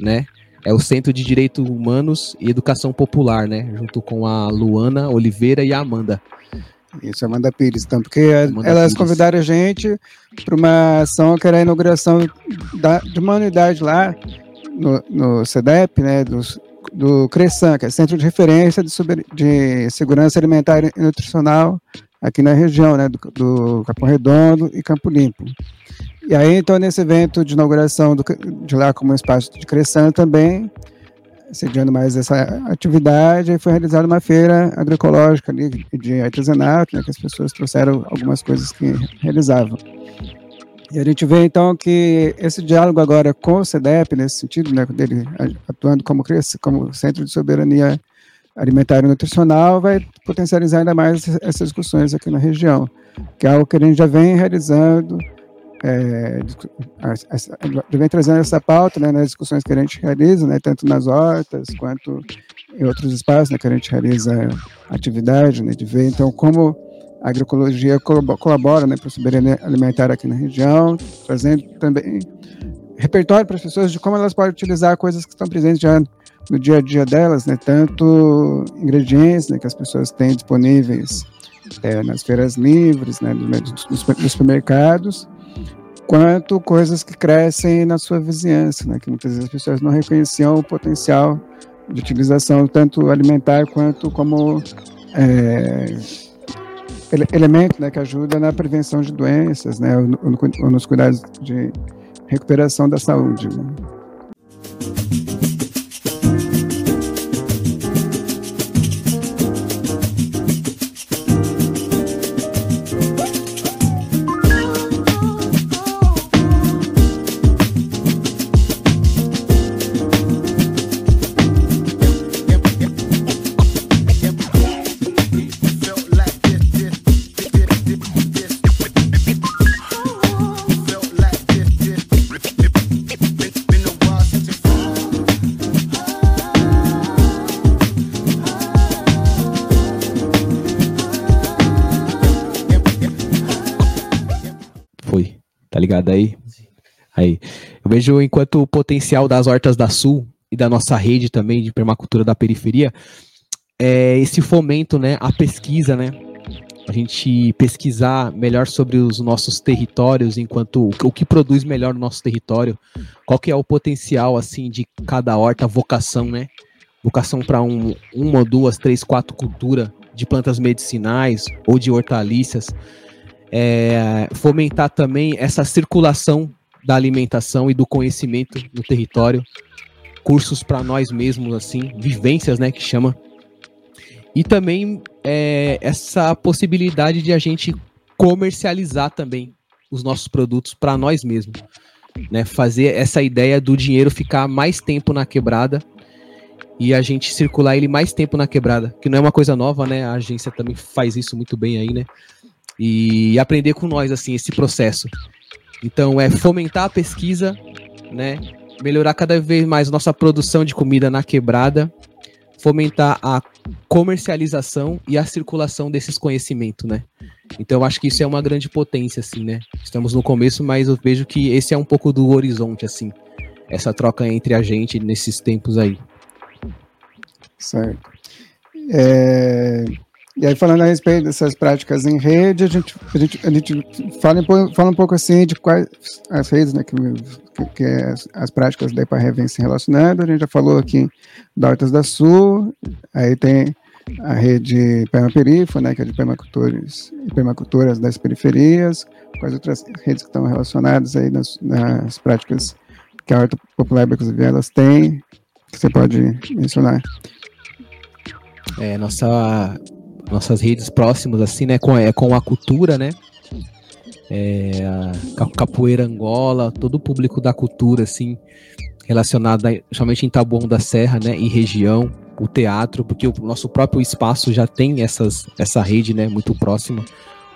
né? é o Centro de Direitos Humanos e Educação Popular, né? Junto com a Luana Oliveira e a Amanda. Isso, Amanda Pires, então, porque Amanda elas Pires. convidaram a gente para uma ação que era a inauguração da, de uma unidade lá no, no CEDEP, né, do, do CRESAN, que é Centro de Referência de, de Segurança Alimentar e Nutricional aqui na região, né, do, do Capão Redondo e Campo Limpo. E aí, então, nesse evento de inauguração do, de lá como espaço de Cressan também, sediando mais essa atividade, foi realizada uma feira agroecológica ali de artesanato, né, que as pessoas trouxeram algumas coisas que realizavam. E a gente vê então que esse diálogo agora com o CEDEP, nesse sentido, né, dele atuando como, como centro de soberania alimentar e nutricional, vai potencializar ainda mais essas discussões aqui na região, que é algo que a gente já vem realizando é, vem trazendo essa pauta né, nas discussões que a gente realiza, né, tanto nas hortas quanto em outros espaços né, que a gente realiza atividade, né, de ver então como a agroecologia colabora né, para a soberania alimentar aqui na região, trazendo também repertório para as pessoas de como elas podem utilizar coisas que estão presentes já no dia a dia delas, né, tanto ingredientes né, que as pessoas têm disponíveis é, nas feiras livres, né, nos supermercados, quanto coisas que crescem na sua vizinhança, né, que muitas vezes as pessoas não reconheciam o potencial de utilização, tanto alimentar quanto como é, ele, elemento né, que ajuda na prevenção de doenças, né, ou, ou, nos cuidados de recuperação da saúde. Né. Aí. Eu vejo enquanto o potencial das hortas da Sul e da nossa rede também de permacultura da periferia é esse fomento, né, a pesquisa, né? A gente pesquisar melhor sobre os nossos territórios, enquanto o que produz melhor no nosso território, qual que é o potencial assim de cada horta, vocação, né? Vocação para um, uma, duas, três, quatro culturas de plantas medicinais ou de hortaliças é, fomentar também essa circulação da alimentação e do conhecimento no território, cursos para nós mesmos, assim, vivências, né, que chama. E também é, essa possibilidade de a gente comercializar também os nossos produtos para nós mesmos, né, fazer essa ideia do dinheiro ficar mais tempo na quebrada e a gente circular ele mais tempo na quebrada, que não é uma coisa nova, né? A agência também faz isso muito bem aí, né? e aprender com nós assim esse processo. Então é fomentar a pesquisa, né? Melhorar cada vez mais nossa produção de comida na quebrada, fomentar a comercialização e a circulação desses conhecimentos, né? Então eu acho que isso é uma grande potência assim, né? Estamos no começo, mas eu vejo que esse é um pouco do horizonte assim, essa troca entre a gente nesses tempos aí. Certo. É, e aí, falando a respeito dessas práticas em rede, a gente, a gente, a gente fala, fala um pouco assim de quais as redes né, que, que, que as, as, práticas da IPARRE se relacionando. A gente já falou aqui da Hortas da Sul, aí tem a rede Permaperifo, né, que é de permacultores e permacultoras das periferias, quais outras redes que estão relacionadas aí nas, nas práticas que a Horta Popular e Vielas tem, que você pode mencionar. É, nossa nossas redes próximas, assim, né? Com, é, com a cultura, né? É, a capoeira Angola, todo o público da cultura, assim, relacionado, somente em Taboão da Serra, né? E região, o teatro, porque o nosso próprio espaço já tem essas, essa rede, né? Muito próxima.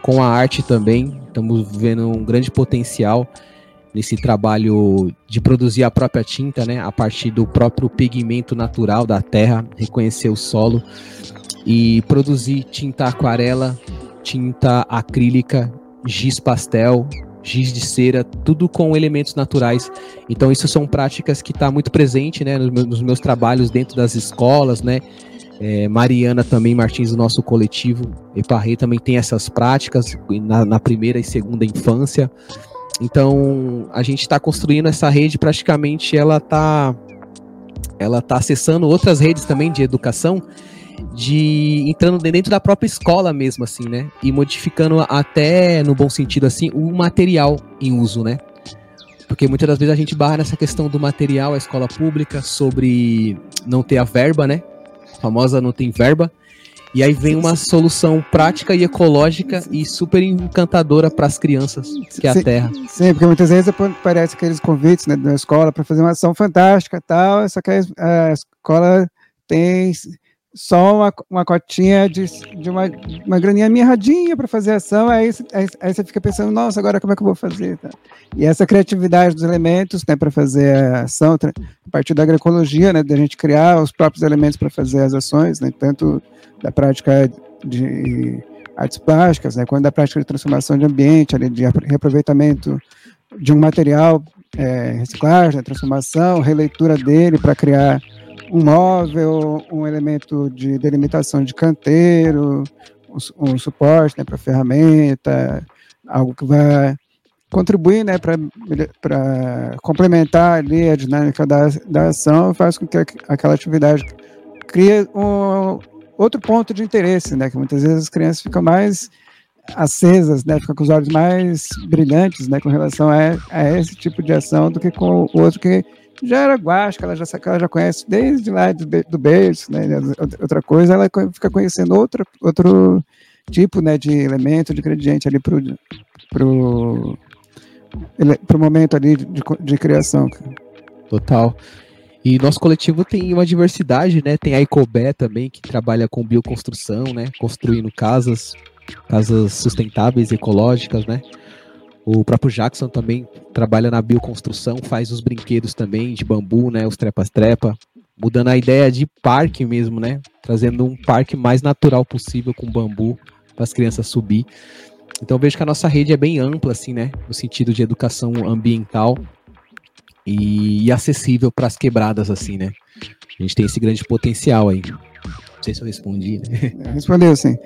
Com a arte também, estamos vendo um grande potencial nesse trabalho de produzir a própria tinta, né, a partir do próprio pigmento natural da terra, reconhecer o solo e produzir tinta aquarela, tinta acrílica, giz pastel, giz de cera, tudo com elementos naturais. Então isso são práticas que está muito presente, né, nos meus, nos meus, trabalhos dentro das escolas, né. É, Mariana também Martins do nosso coletivo Eparrei também tem essas práticas na, na primeira e segunda infância. Então a gente está construindo essa rede, praticamente ela está ela tá acessando outras redes também de educação de entrando dentro da própria escola mesmo, assim, né? E modificando até, no bom sentido, assim, o material em uso, né? Porque muitas das vezes a gente barra nessa questão do material, a escola pública, sobre não ter a verba, né? A famosa não tem verba. E aí vem uma solução prática e ecológica e super encantadora para as crianças, que é a terra. Sim, porque muitas vezes parece aqueles convites né, da escola para fazer uma ação fantástica tal, só que a escola tem só uma, uma cotinha de, de uma, uma graninha mirradinha para fazer ação, aí, aí, aí, você fica pensando, nossa, agora como é que eu vou fazer? Tá? E essa criatividade dos elementos né, para fazer a ação, a partir da agroecologia, né, da gente criar os próprios elementos para fazer as ações, né, tanto da prática de artes plásticas, né, quanto da prática de transformação de ambiente, ali, de reaproveitamento de um material, é, reciclagem, transformação, releitura dele para criar um móvel, um elemento de delimitação de canteiro, um, um suporte né, para ferramenta, algo que vai contribuir né, para complementar ali a dinâmica da, da ação faz com que aquela atividade crie um, outro ponto de interesse, né, que muitas vezes as crianças ficam mais acesas, né, ficam com os olhos mais brilhantes né, com relação a, a esse tipo de ação do que com o outro que já era guasca, ela já, ela já conhece desde lá do, do berço, né? Outra coisa, ela fica conhecendo outro, outro tipo né, de elemento, de ingrediente ali pro, pro, pro momento ali de, de criação. Total. E nosso coletivo tem uma diversidade, né? Tem a Icobé também, que trabalha com bioconstrução, né? Construindo casas, casas sustentáveis, ecológicas, né? O próprio Jackson também trabalha na bioconstrução, faz os brinquedos também de bambu, né? Os trepas-trepa, mudando a ideia de parque mesmo, né? Trazendo um parque mais natural possível com bambu para as crianças subir. Então vejo que a nossa rede é bem ampla, assim, né? No sentido de educação ambiental e, e acessível para as quebradas, assim, né? A gente tem esse grande potencial aí sei se eu respondi. Né? É, respondeu, sim.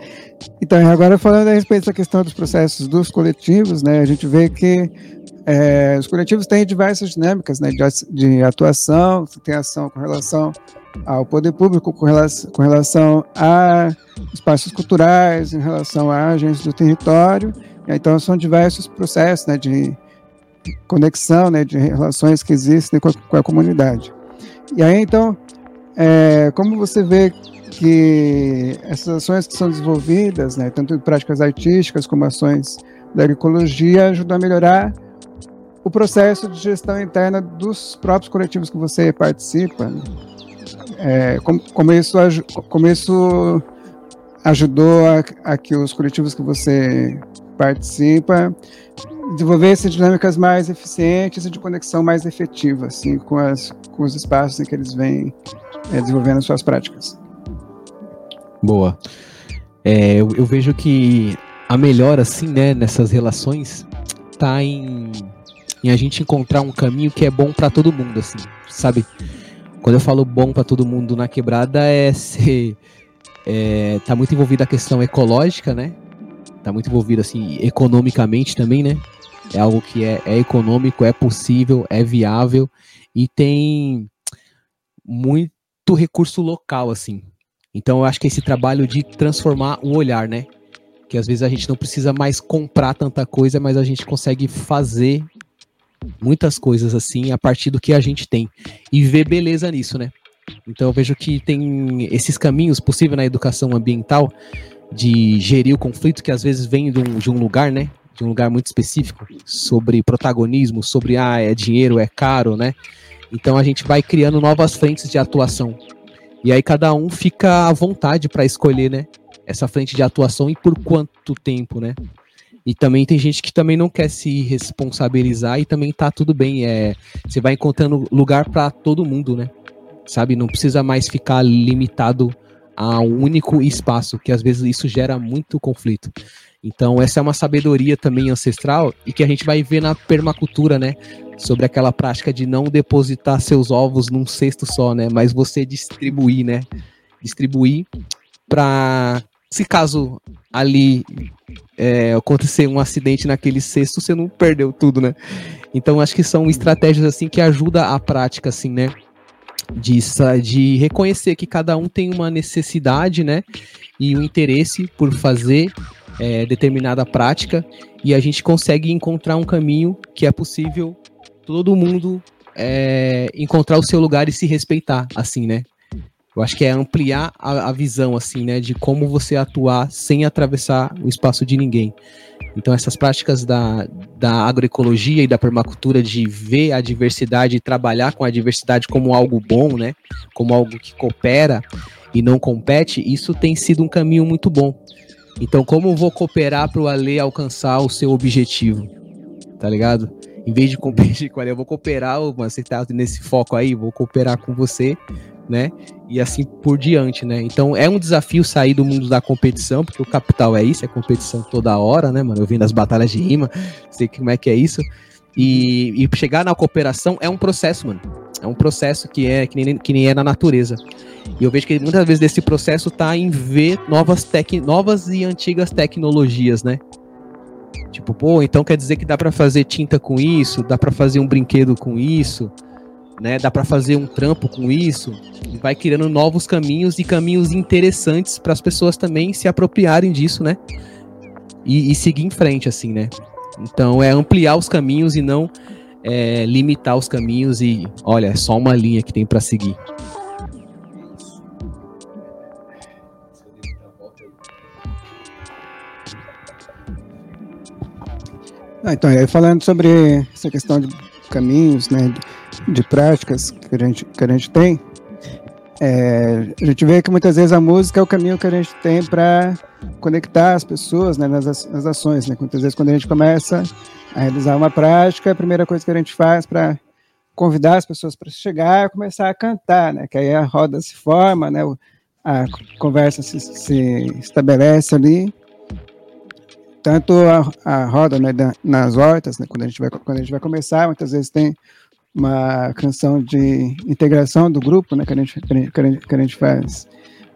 Então, agora falando a respeito da questão dos processos dos coletivos, né, a gente vê que é, os coletivos têm diversas dinâmicas né, de, atuação, tem ação com relação ao poder público, com relação, com relação a espaços culturais, em relação a agentes do território. Então, são diversos processos né, de conexão, né, de relações que existem com a, com a comunidade. E aí, então, é, como você vê que essas ações que são desenvolvidas, né, tanto em práticas artísticas como ações da agroecologia, ajudam a melhorar o processo de gestão interna dos próprios coletivos que você participa. Né? É, como, como, isso, como isso ajudou a, a, que os coletivos que você participa desenvolvessem dinâmicas mais eficientes e de conexão mais efetiva assim, com, as, com os espaços em que eles vêm é, desenvolvendo suas práticas. Boa. É, eu, eu, vejo que a melhor, assim, né, nessas relações, tá em, em a gente encontrar um caminho que é bom para todo mundo, assim, sabe? Quando eu falo bom para todo mundo na quebrada, é ser. É, tá muito envolvida a questão ecológica, né? Tá muito envolvida, assim, economicamente também, né? É algo que é, é econômico, é possível, é viável e tem muito recurso local, assim. Então eu acho que esse trabalho de transformar o olhar, né? Que às vezes a gente não precisa mais comprar tanta coisa, mas a gente consegue fazer muitas coisas assim a partir do que a gente tem e ver beleza nisso, né? Então eu vejo que tem esses caminhos possíveis na educação ambiental de gerir o conflito que às vezes vem de um, de um lugar, né? Um lugar muito específico sobre protagonismo, sobre ah, é dinheiro, é caro, né? Então a gente vai criando novas frentes de atuação e aí cada um fica à vontade para escolher, né? Essa frente de atuação e por quanto tempo, né? E também tem gente que também não quer se responsabilizar e também tá tudo bem. É, você vai encontrando lugar para todo mundo, né? Sabe? Não precisa mais ficar limitado a um único espaço, que às vezes isso gera muito conflito. Então, essa é uma sabedoria também ancestral e que a gente vai ver na permacultura, né? Sobre aquela prática de não depositar seus ovos num cesto só, né? Mas você distribuir, né? Distribuir para se caso ali é, acontecer um acidente naquele cesto, você não perdeu tudo, né? Então acho que são estratégias assim que ajudam a prática, assim, né? De, de reconhecer que cada um tem uma necessidade, né? E um interesse por fazer é, determinada prática e a gente consegue encontrar um caminho que é possível todo mundo é, encontrar o seu lugar e se respeitar, assim, né? Eu acho que é ampliar a, a, visão, assim, né, de como você atuar sem atravessar o espaço de ninguém. Então, essas práticas da, da agroecologia e da permacultura, de ver a diversidade e trabalhar com a diversidade como algo bom, né, como algo que coopera e não compete, isso tem sido um caminho muito bom. Então, como vou cooperar para o Ale alcançar o seu objetivo? Tá ligado? Em vez de competir com ele, eu vou cooperar, você tá nesse foco aí, vou cooperar com você né? E assim por diante, né? Então é um desafio sair do mundo da competição, porque o capital é isso, é competição toda hora, né, mano? Eu vim das batalhas de rima, sei como é que é isso. E, e chegar na cooperação é um processo, mano. É um processo que é que nem, que nem é na natureza. E eu vejo que muitas vezes desse processo tá em ver novas, tec, novas e antigas tecnologias, né? Tipo, pô, então quer dizer que dá para fazer tinta com isso, dá para fazer um brinquedo com isso, né? Dá para fazer um trampo com isso vai criando novos caminhos e caminhos interessantes para as pessoas também se apropriarem disso, né? E, e, seguir em frente, assim, né? Então é ampliar os caminhos e não é, limitar os caminhos e, olha, é só uma linha que tem para seguir. Ah, então, aí falando sobre essa questão de caminhos, né, de práticas que a gente, que a gente tem, é, a gente vê que muitas vezes a música é o caminho que a gente tem para conectar as pessoas né, nas, nas ações. Né? Muitas vezes, quando a gente começa a realizar uma prática, a primeira coisa que a gente faz para convidar as pessoas para chegar é começar a cantar, né? que aí a roda se forma, né? a conversa se, se estabelece ali. Tanto a, a roda né, da, nas hortas, né, quando, a gente vai, quando a gente vai começar, muitas vezes tem uma canção de integração do grupo, né, que a gente, que a gente, que a gente faz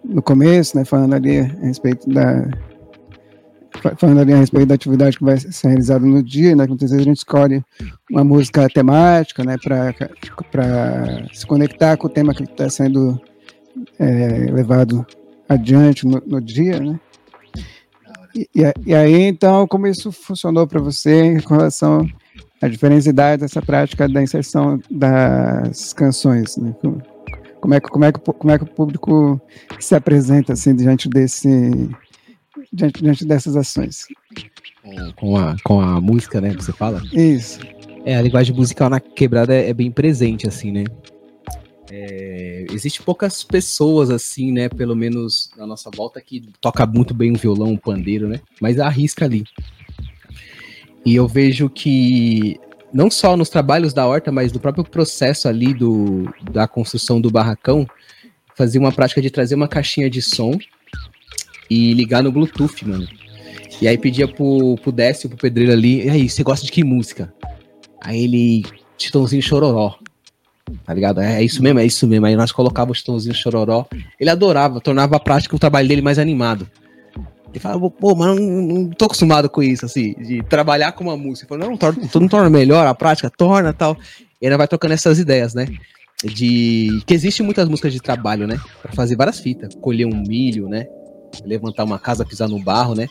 no começo, né, falando ali a respeito da falando ali a respeito da atividade que vai ser realizada no dia, né, muitas vezes a gente escolhe uma música temática, né, para se conectar com o tema que está sendo é, levado adiante no, no dia, né. E, e, aí, então, como isso funcionou para você com relação a diferença dessa prática da inserção das canções, né? Como é que, como é que, como é que o público se apresenta assim diante desse diante, diante dessas ações? Com a, com a música, né, que você fala? Isso. É, a linguagem musical na quebrada é, é bem presente, assim, né? É, existe poucas pessoas, assim, né, pelo menos na nossa volta, que toca muito bem um violão, um pandeiro, né? Mas arrisca ali. E eu vejo que não só nos trabalhos da horta, mas do próprio processo ali do, da construção do barracão, fazia uma prática de trazer uma caixinha de som e ligar no Bluetooth, mano. E aí pedia pro, pro Décio, pro pedreiro ali, e aí, você gosta de que música? Aí ele, Titãozinho Chororó. Tá ligado? É, é isso mesmo, é isso mesmo. Aí nós colocávamos o Titãozinho Chororó. Ele adorava, tornava a prática o trabalho dele mais animado. Ele falava, pô, mas não, não tô acostumado com isso, assim, de trabalhar com uma música. Ele falou, não, torna, não torna melhor a prática, torna tal. E ainda vai trocando essas ideias, né? De que existe muitas músicas de trabalho, né? Pra fazer várias fitas, colher um milho, né? Levantar uma casa, pisar no barro, né?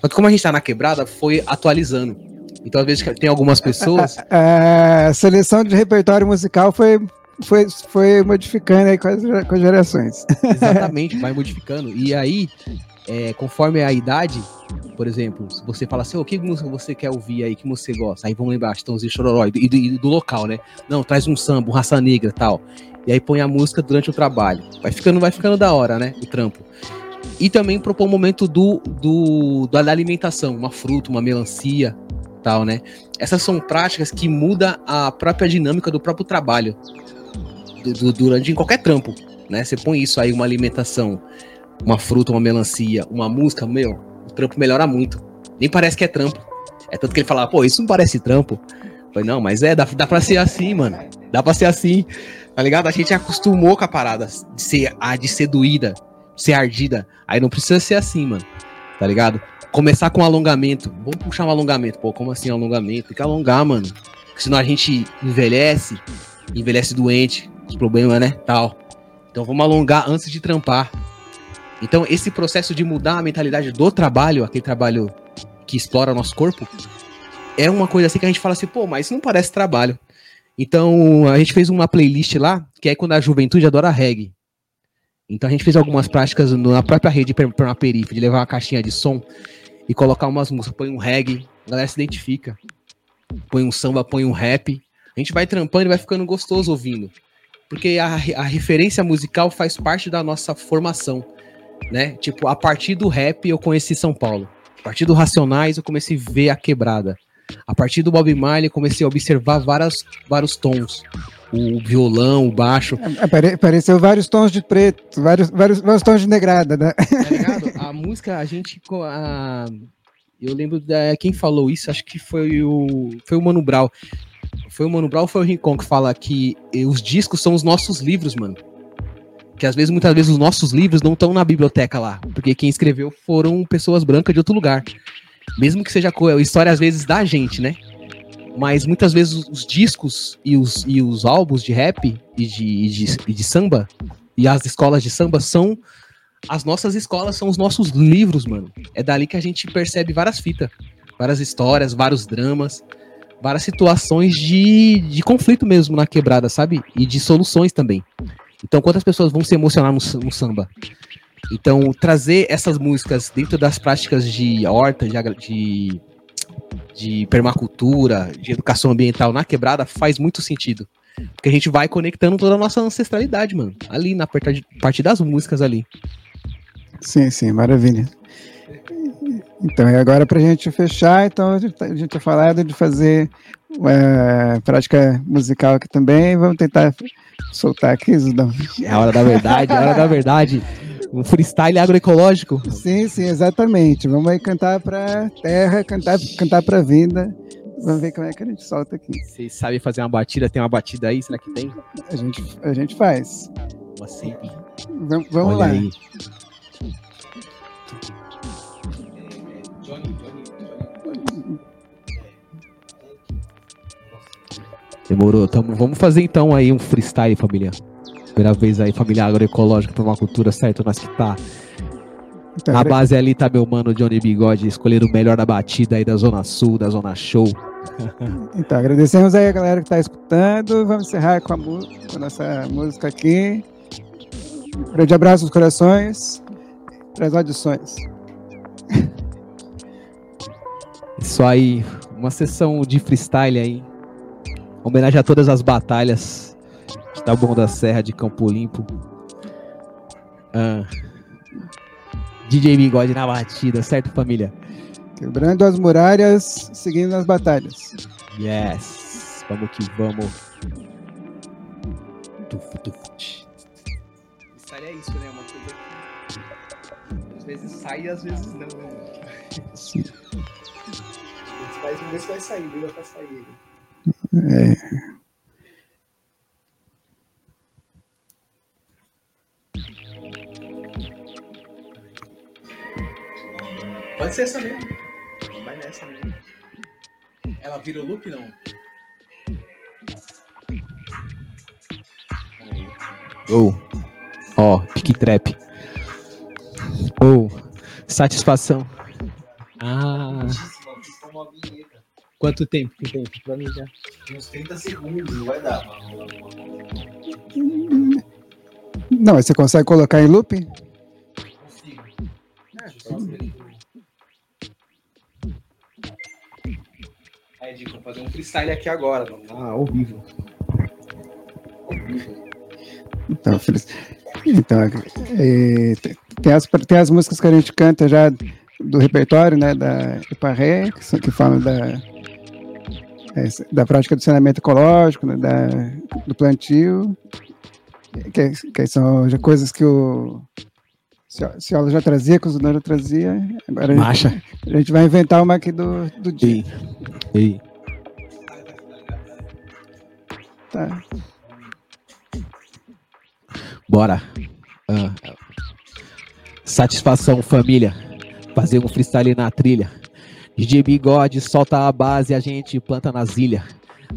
Só que como a gente tá na quebrada, foi atualizando. Então, às vezes, tem algumas pessoas. A, a seleção de repertório musical foi foi, foi modificando aí com as, com as gerações. Exatamente, vai modificando. E aí, é, conforme a idade, por exemplo, se você fala assim, o oh, que música você quer ouvir aí, que você gosta? Aí vamos lembrar, Chitãozinho Chororó, e do, e do local, né? Não, traz um samba, um raça negra tal. E aí põe a música durante o trabalho. Vai ficando, vai ficando da hora, né? O trampo. E também propor o momento do, do, da alimentação, uma fruta, uma melancia, tal, né? Essas são práticas que mudam a própria dinâmica do próprio trabalho. Do, do, durante em qualquer trampo, né? Você põe isso aí, uma alimentação uma fruta, uma melancia, uma música, meu, o trampo melhora muito. Nem parece que é trampo. É tanto que ele falava, pô, isso não parece trampo. Falei, não, mas é, dá, dá pra ser assim, mano. Dá pra ser assim, tá ligado? A gente acostumou com a parada de ser, a, de ser doída, de ser ardida. Aí não precisa ser assim, mano. Tá ligado? Começar com alongamento. Vamos puxar um alongamento. Pô, como assim alongamento? Tem que alongar, mano. Porque senão a gente envelhece, envelhece doente, os problemas, né? Tal. Então vamos alongar antes de trampar. Então esse processo de mudar a mentalidade do trabalho, aquele trabalho que explora o nosso corpo, é uma coisa assim que a gente fala assim, pô, mas isso não parece trabalho. Então a gente fez uma playlist lá, que é quando a juventude adora reggae. Então a gente fez algumas práticas na própria rede Permaperife, de levar uma caixinha de som e colocar umas músicas, põe um reggae, a galera se identifica. Põe um samba, põe um rap. A gente vai trampando e vai ficando gostoso ouvindo. Porque a, a referência musical faz parte da nossa formação, né? Tipo, a partir do rap eu conheci São Paulo. A partir do Racionais eu comecei a ver a quebrada. A partir do Bob Marley eu comecei a observar várias, vários tons. O violão, o baixo. Apare, apareceu vários tons de preto, vários, vários, vários tons de negrada, né? Tá? A música, a gente. A, eu lembro da, quem falou isso, acho que foi o, foi o Mano Brown. Foi o Mano Brown ou foi o Rincon que fala que os discos são os nossos livros, mano que às vezes, muitas vezes, os nossos livros não estão na biblioteca lá, porque quem escreveu foram pessoas brancas de outro lugar. Mesmo que seja história, às vezes, da gente, né? Mas muitas vezes os discos e os, e os álbuns de rap e de, e de, e de samba e as escolas de samba são as nossas escolas, são os nossos livros, mano. É dali que a gente percebe várias fitas, várias histórias, vários dramas, várias situações de, de conflito mesmo na quebrada, sabe? E de soluções também. Então, quantas pessoas vão se emocionar no, no samba? Então, trazer essas músicas dentro das práticas de horta, de, de, de, permacultura, de educação ambiental na quebrada faz muito sentido. Porque a gente vai conectando toda a nossa ancestralidade, mano. Ali, na parte das músicas ali. Sim, sim, maravilha. Então, e agora para a gente fechar, então a gente, tá, tinha falado de fazer é, prática musical aqui também. Vamos tentar soltar aqui, Zudão. É a hora da verdade, é a hora da verdade. Um freestyle agroecológico. Sim, sim, exatamente. Vamos aí cantar para terra, cantar, cantar para vida. Vamos ver como é que a gente solta aqui. Vocês sabem fazer uma batida? Tem uma batida aí? Será que tem? A gente, a gente faz. Assim. Vamos, vamos lá. Aí. Demorou. Tamo, vamos fazer então aí um freestyle, família. Primeira vez aí, família agroecológica para uma cultura, certo? Nós que tá. Então, Na base ali tá meu mano Johnny Bigode, escolher o melhor da batida aí da Zona Sul, da Zona Show. Então, agradecemos aí a galera que tá escutando. Vamos encerrar com a, com a nossa música aqui. Um grande abraço nos corações, para as audições. Isso aí, uma sessão de freestyle aí. Homenagem a todas as batalhas da Serra, de Campo Limpo. Ah, DJ Bigode na batida, certo, família? Quebrando as muralhas, seguindo as batalhas. Yes, vamos que vamos. Tuf, tuf. Sai é isso, né? Uma coisa às vezes sai e às vezes não, né? Sim. Vamos ver se vai sair, viu? Vai sair. É. Pode ser essa mesmo. Vai nessa mesmo. Ela vira o loop, não? Oh. Ó, oh, trap. Oh, satisfação. Ah. Quanto tempo que tem pra mim já? Uns 30 segundos, não vai dar. Não, você consegue colocar em loop? Consigo. É, Dico, vou fazer um freestyle aqui agora, mano. Ah, ao vivo. Ao vivo. Então, então é, tem, as, tem as músicas que a gente canta já do repertório, né, da Iparré, que, que falam da, da prática do saneamento ecológico, né, da, do plantio, que, que, são já coisas que o, ela já trazia, cozinheiro já trazia. Agora. A, gente, a gente vai inventar uma aqui do, do dia. Ei. Ei. Tá. Bora. Ah. Satisfação, família. Fazer um freestyle na trilha. DJ Bigode solta a base, a gente planta nas ilhas.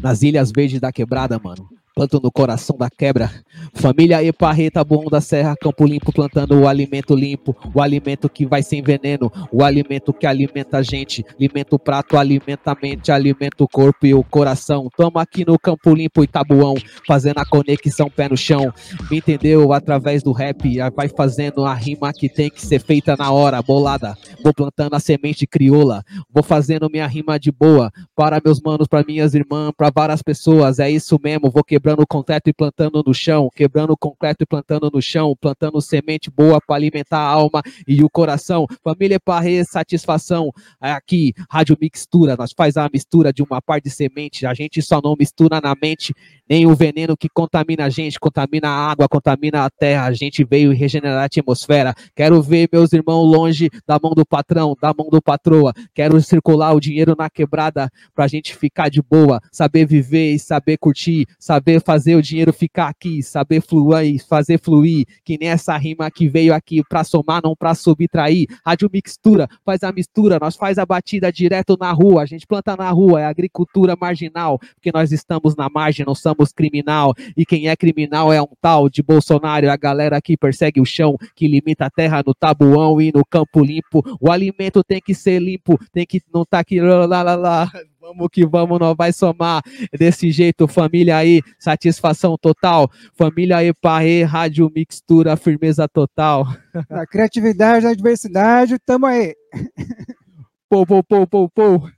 Nas ilhas verdes da quebrada, mano planto no coração da quebra. Família Eparreta, bom da serra, campo limpo, plantando o alimento limpo, o alimento que vai sem veneno, o alimento que alimenta a gente, alimenta o prato, alimenta a mente, alimenta o corpo e o coração. Tamo aqui no campo limpo e tabuão, fazendo a conexão pé no chão. Me entendeu? Através do rap, vai fazendo a rima que tem que ser feita na hora, bolada. Vou plantando a semente crioula, vou fazendo minha rima de boa, para meus manos, para minhas irmãs, para várias pessoas, é isso mesmo, vou quebrar quebrando o concreto e plantando no chão, quebrando o concreto e plantando no chão, plantando semente boa para alimentar a alma e o coração. Família Parre, satisfação. Aqui, Rádio Mixtura, nós faz a mistura de uma parte de semente, a gente só não mistura na mente nem o veneno que contamina a gente, contamina a água, contamina a terra. A gente veio regenerar a atmosfera. Quero ver meus irmãos longe da mão do patrão, da mão do patroa. Quero circular o dinheiro na quebrada pra gente ficar de boa, saber viver e saber curtir, saber fazer o dinheiro ficar aqui, saber fluir, fazer fluir, que nem essa rima que veio aqui pra somar, não pra subtrair. Rádio Mixtura, faz a mistura, nós faz a batida direto na rua, a gente planta na rua, é agricultura marginal, porque nós estamos na margem, não somos somos criminal, e quem é criminal é um tal de Bolsonaro, a galera que persegue o chão, que limita a terra no tabuão e no campo limpo. O alimento tem que ser limpo, tem que não tá aqui lá, lá, lá. Vamos que vamos, não vai somar desse jeito, família aí, satisfação total. Família aí, parê, rádio mixtura, firmeza total. A criatividade, a diversidade, tamo aí. Pou, pou, pou, pou, pou.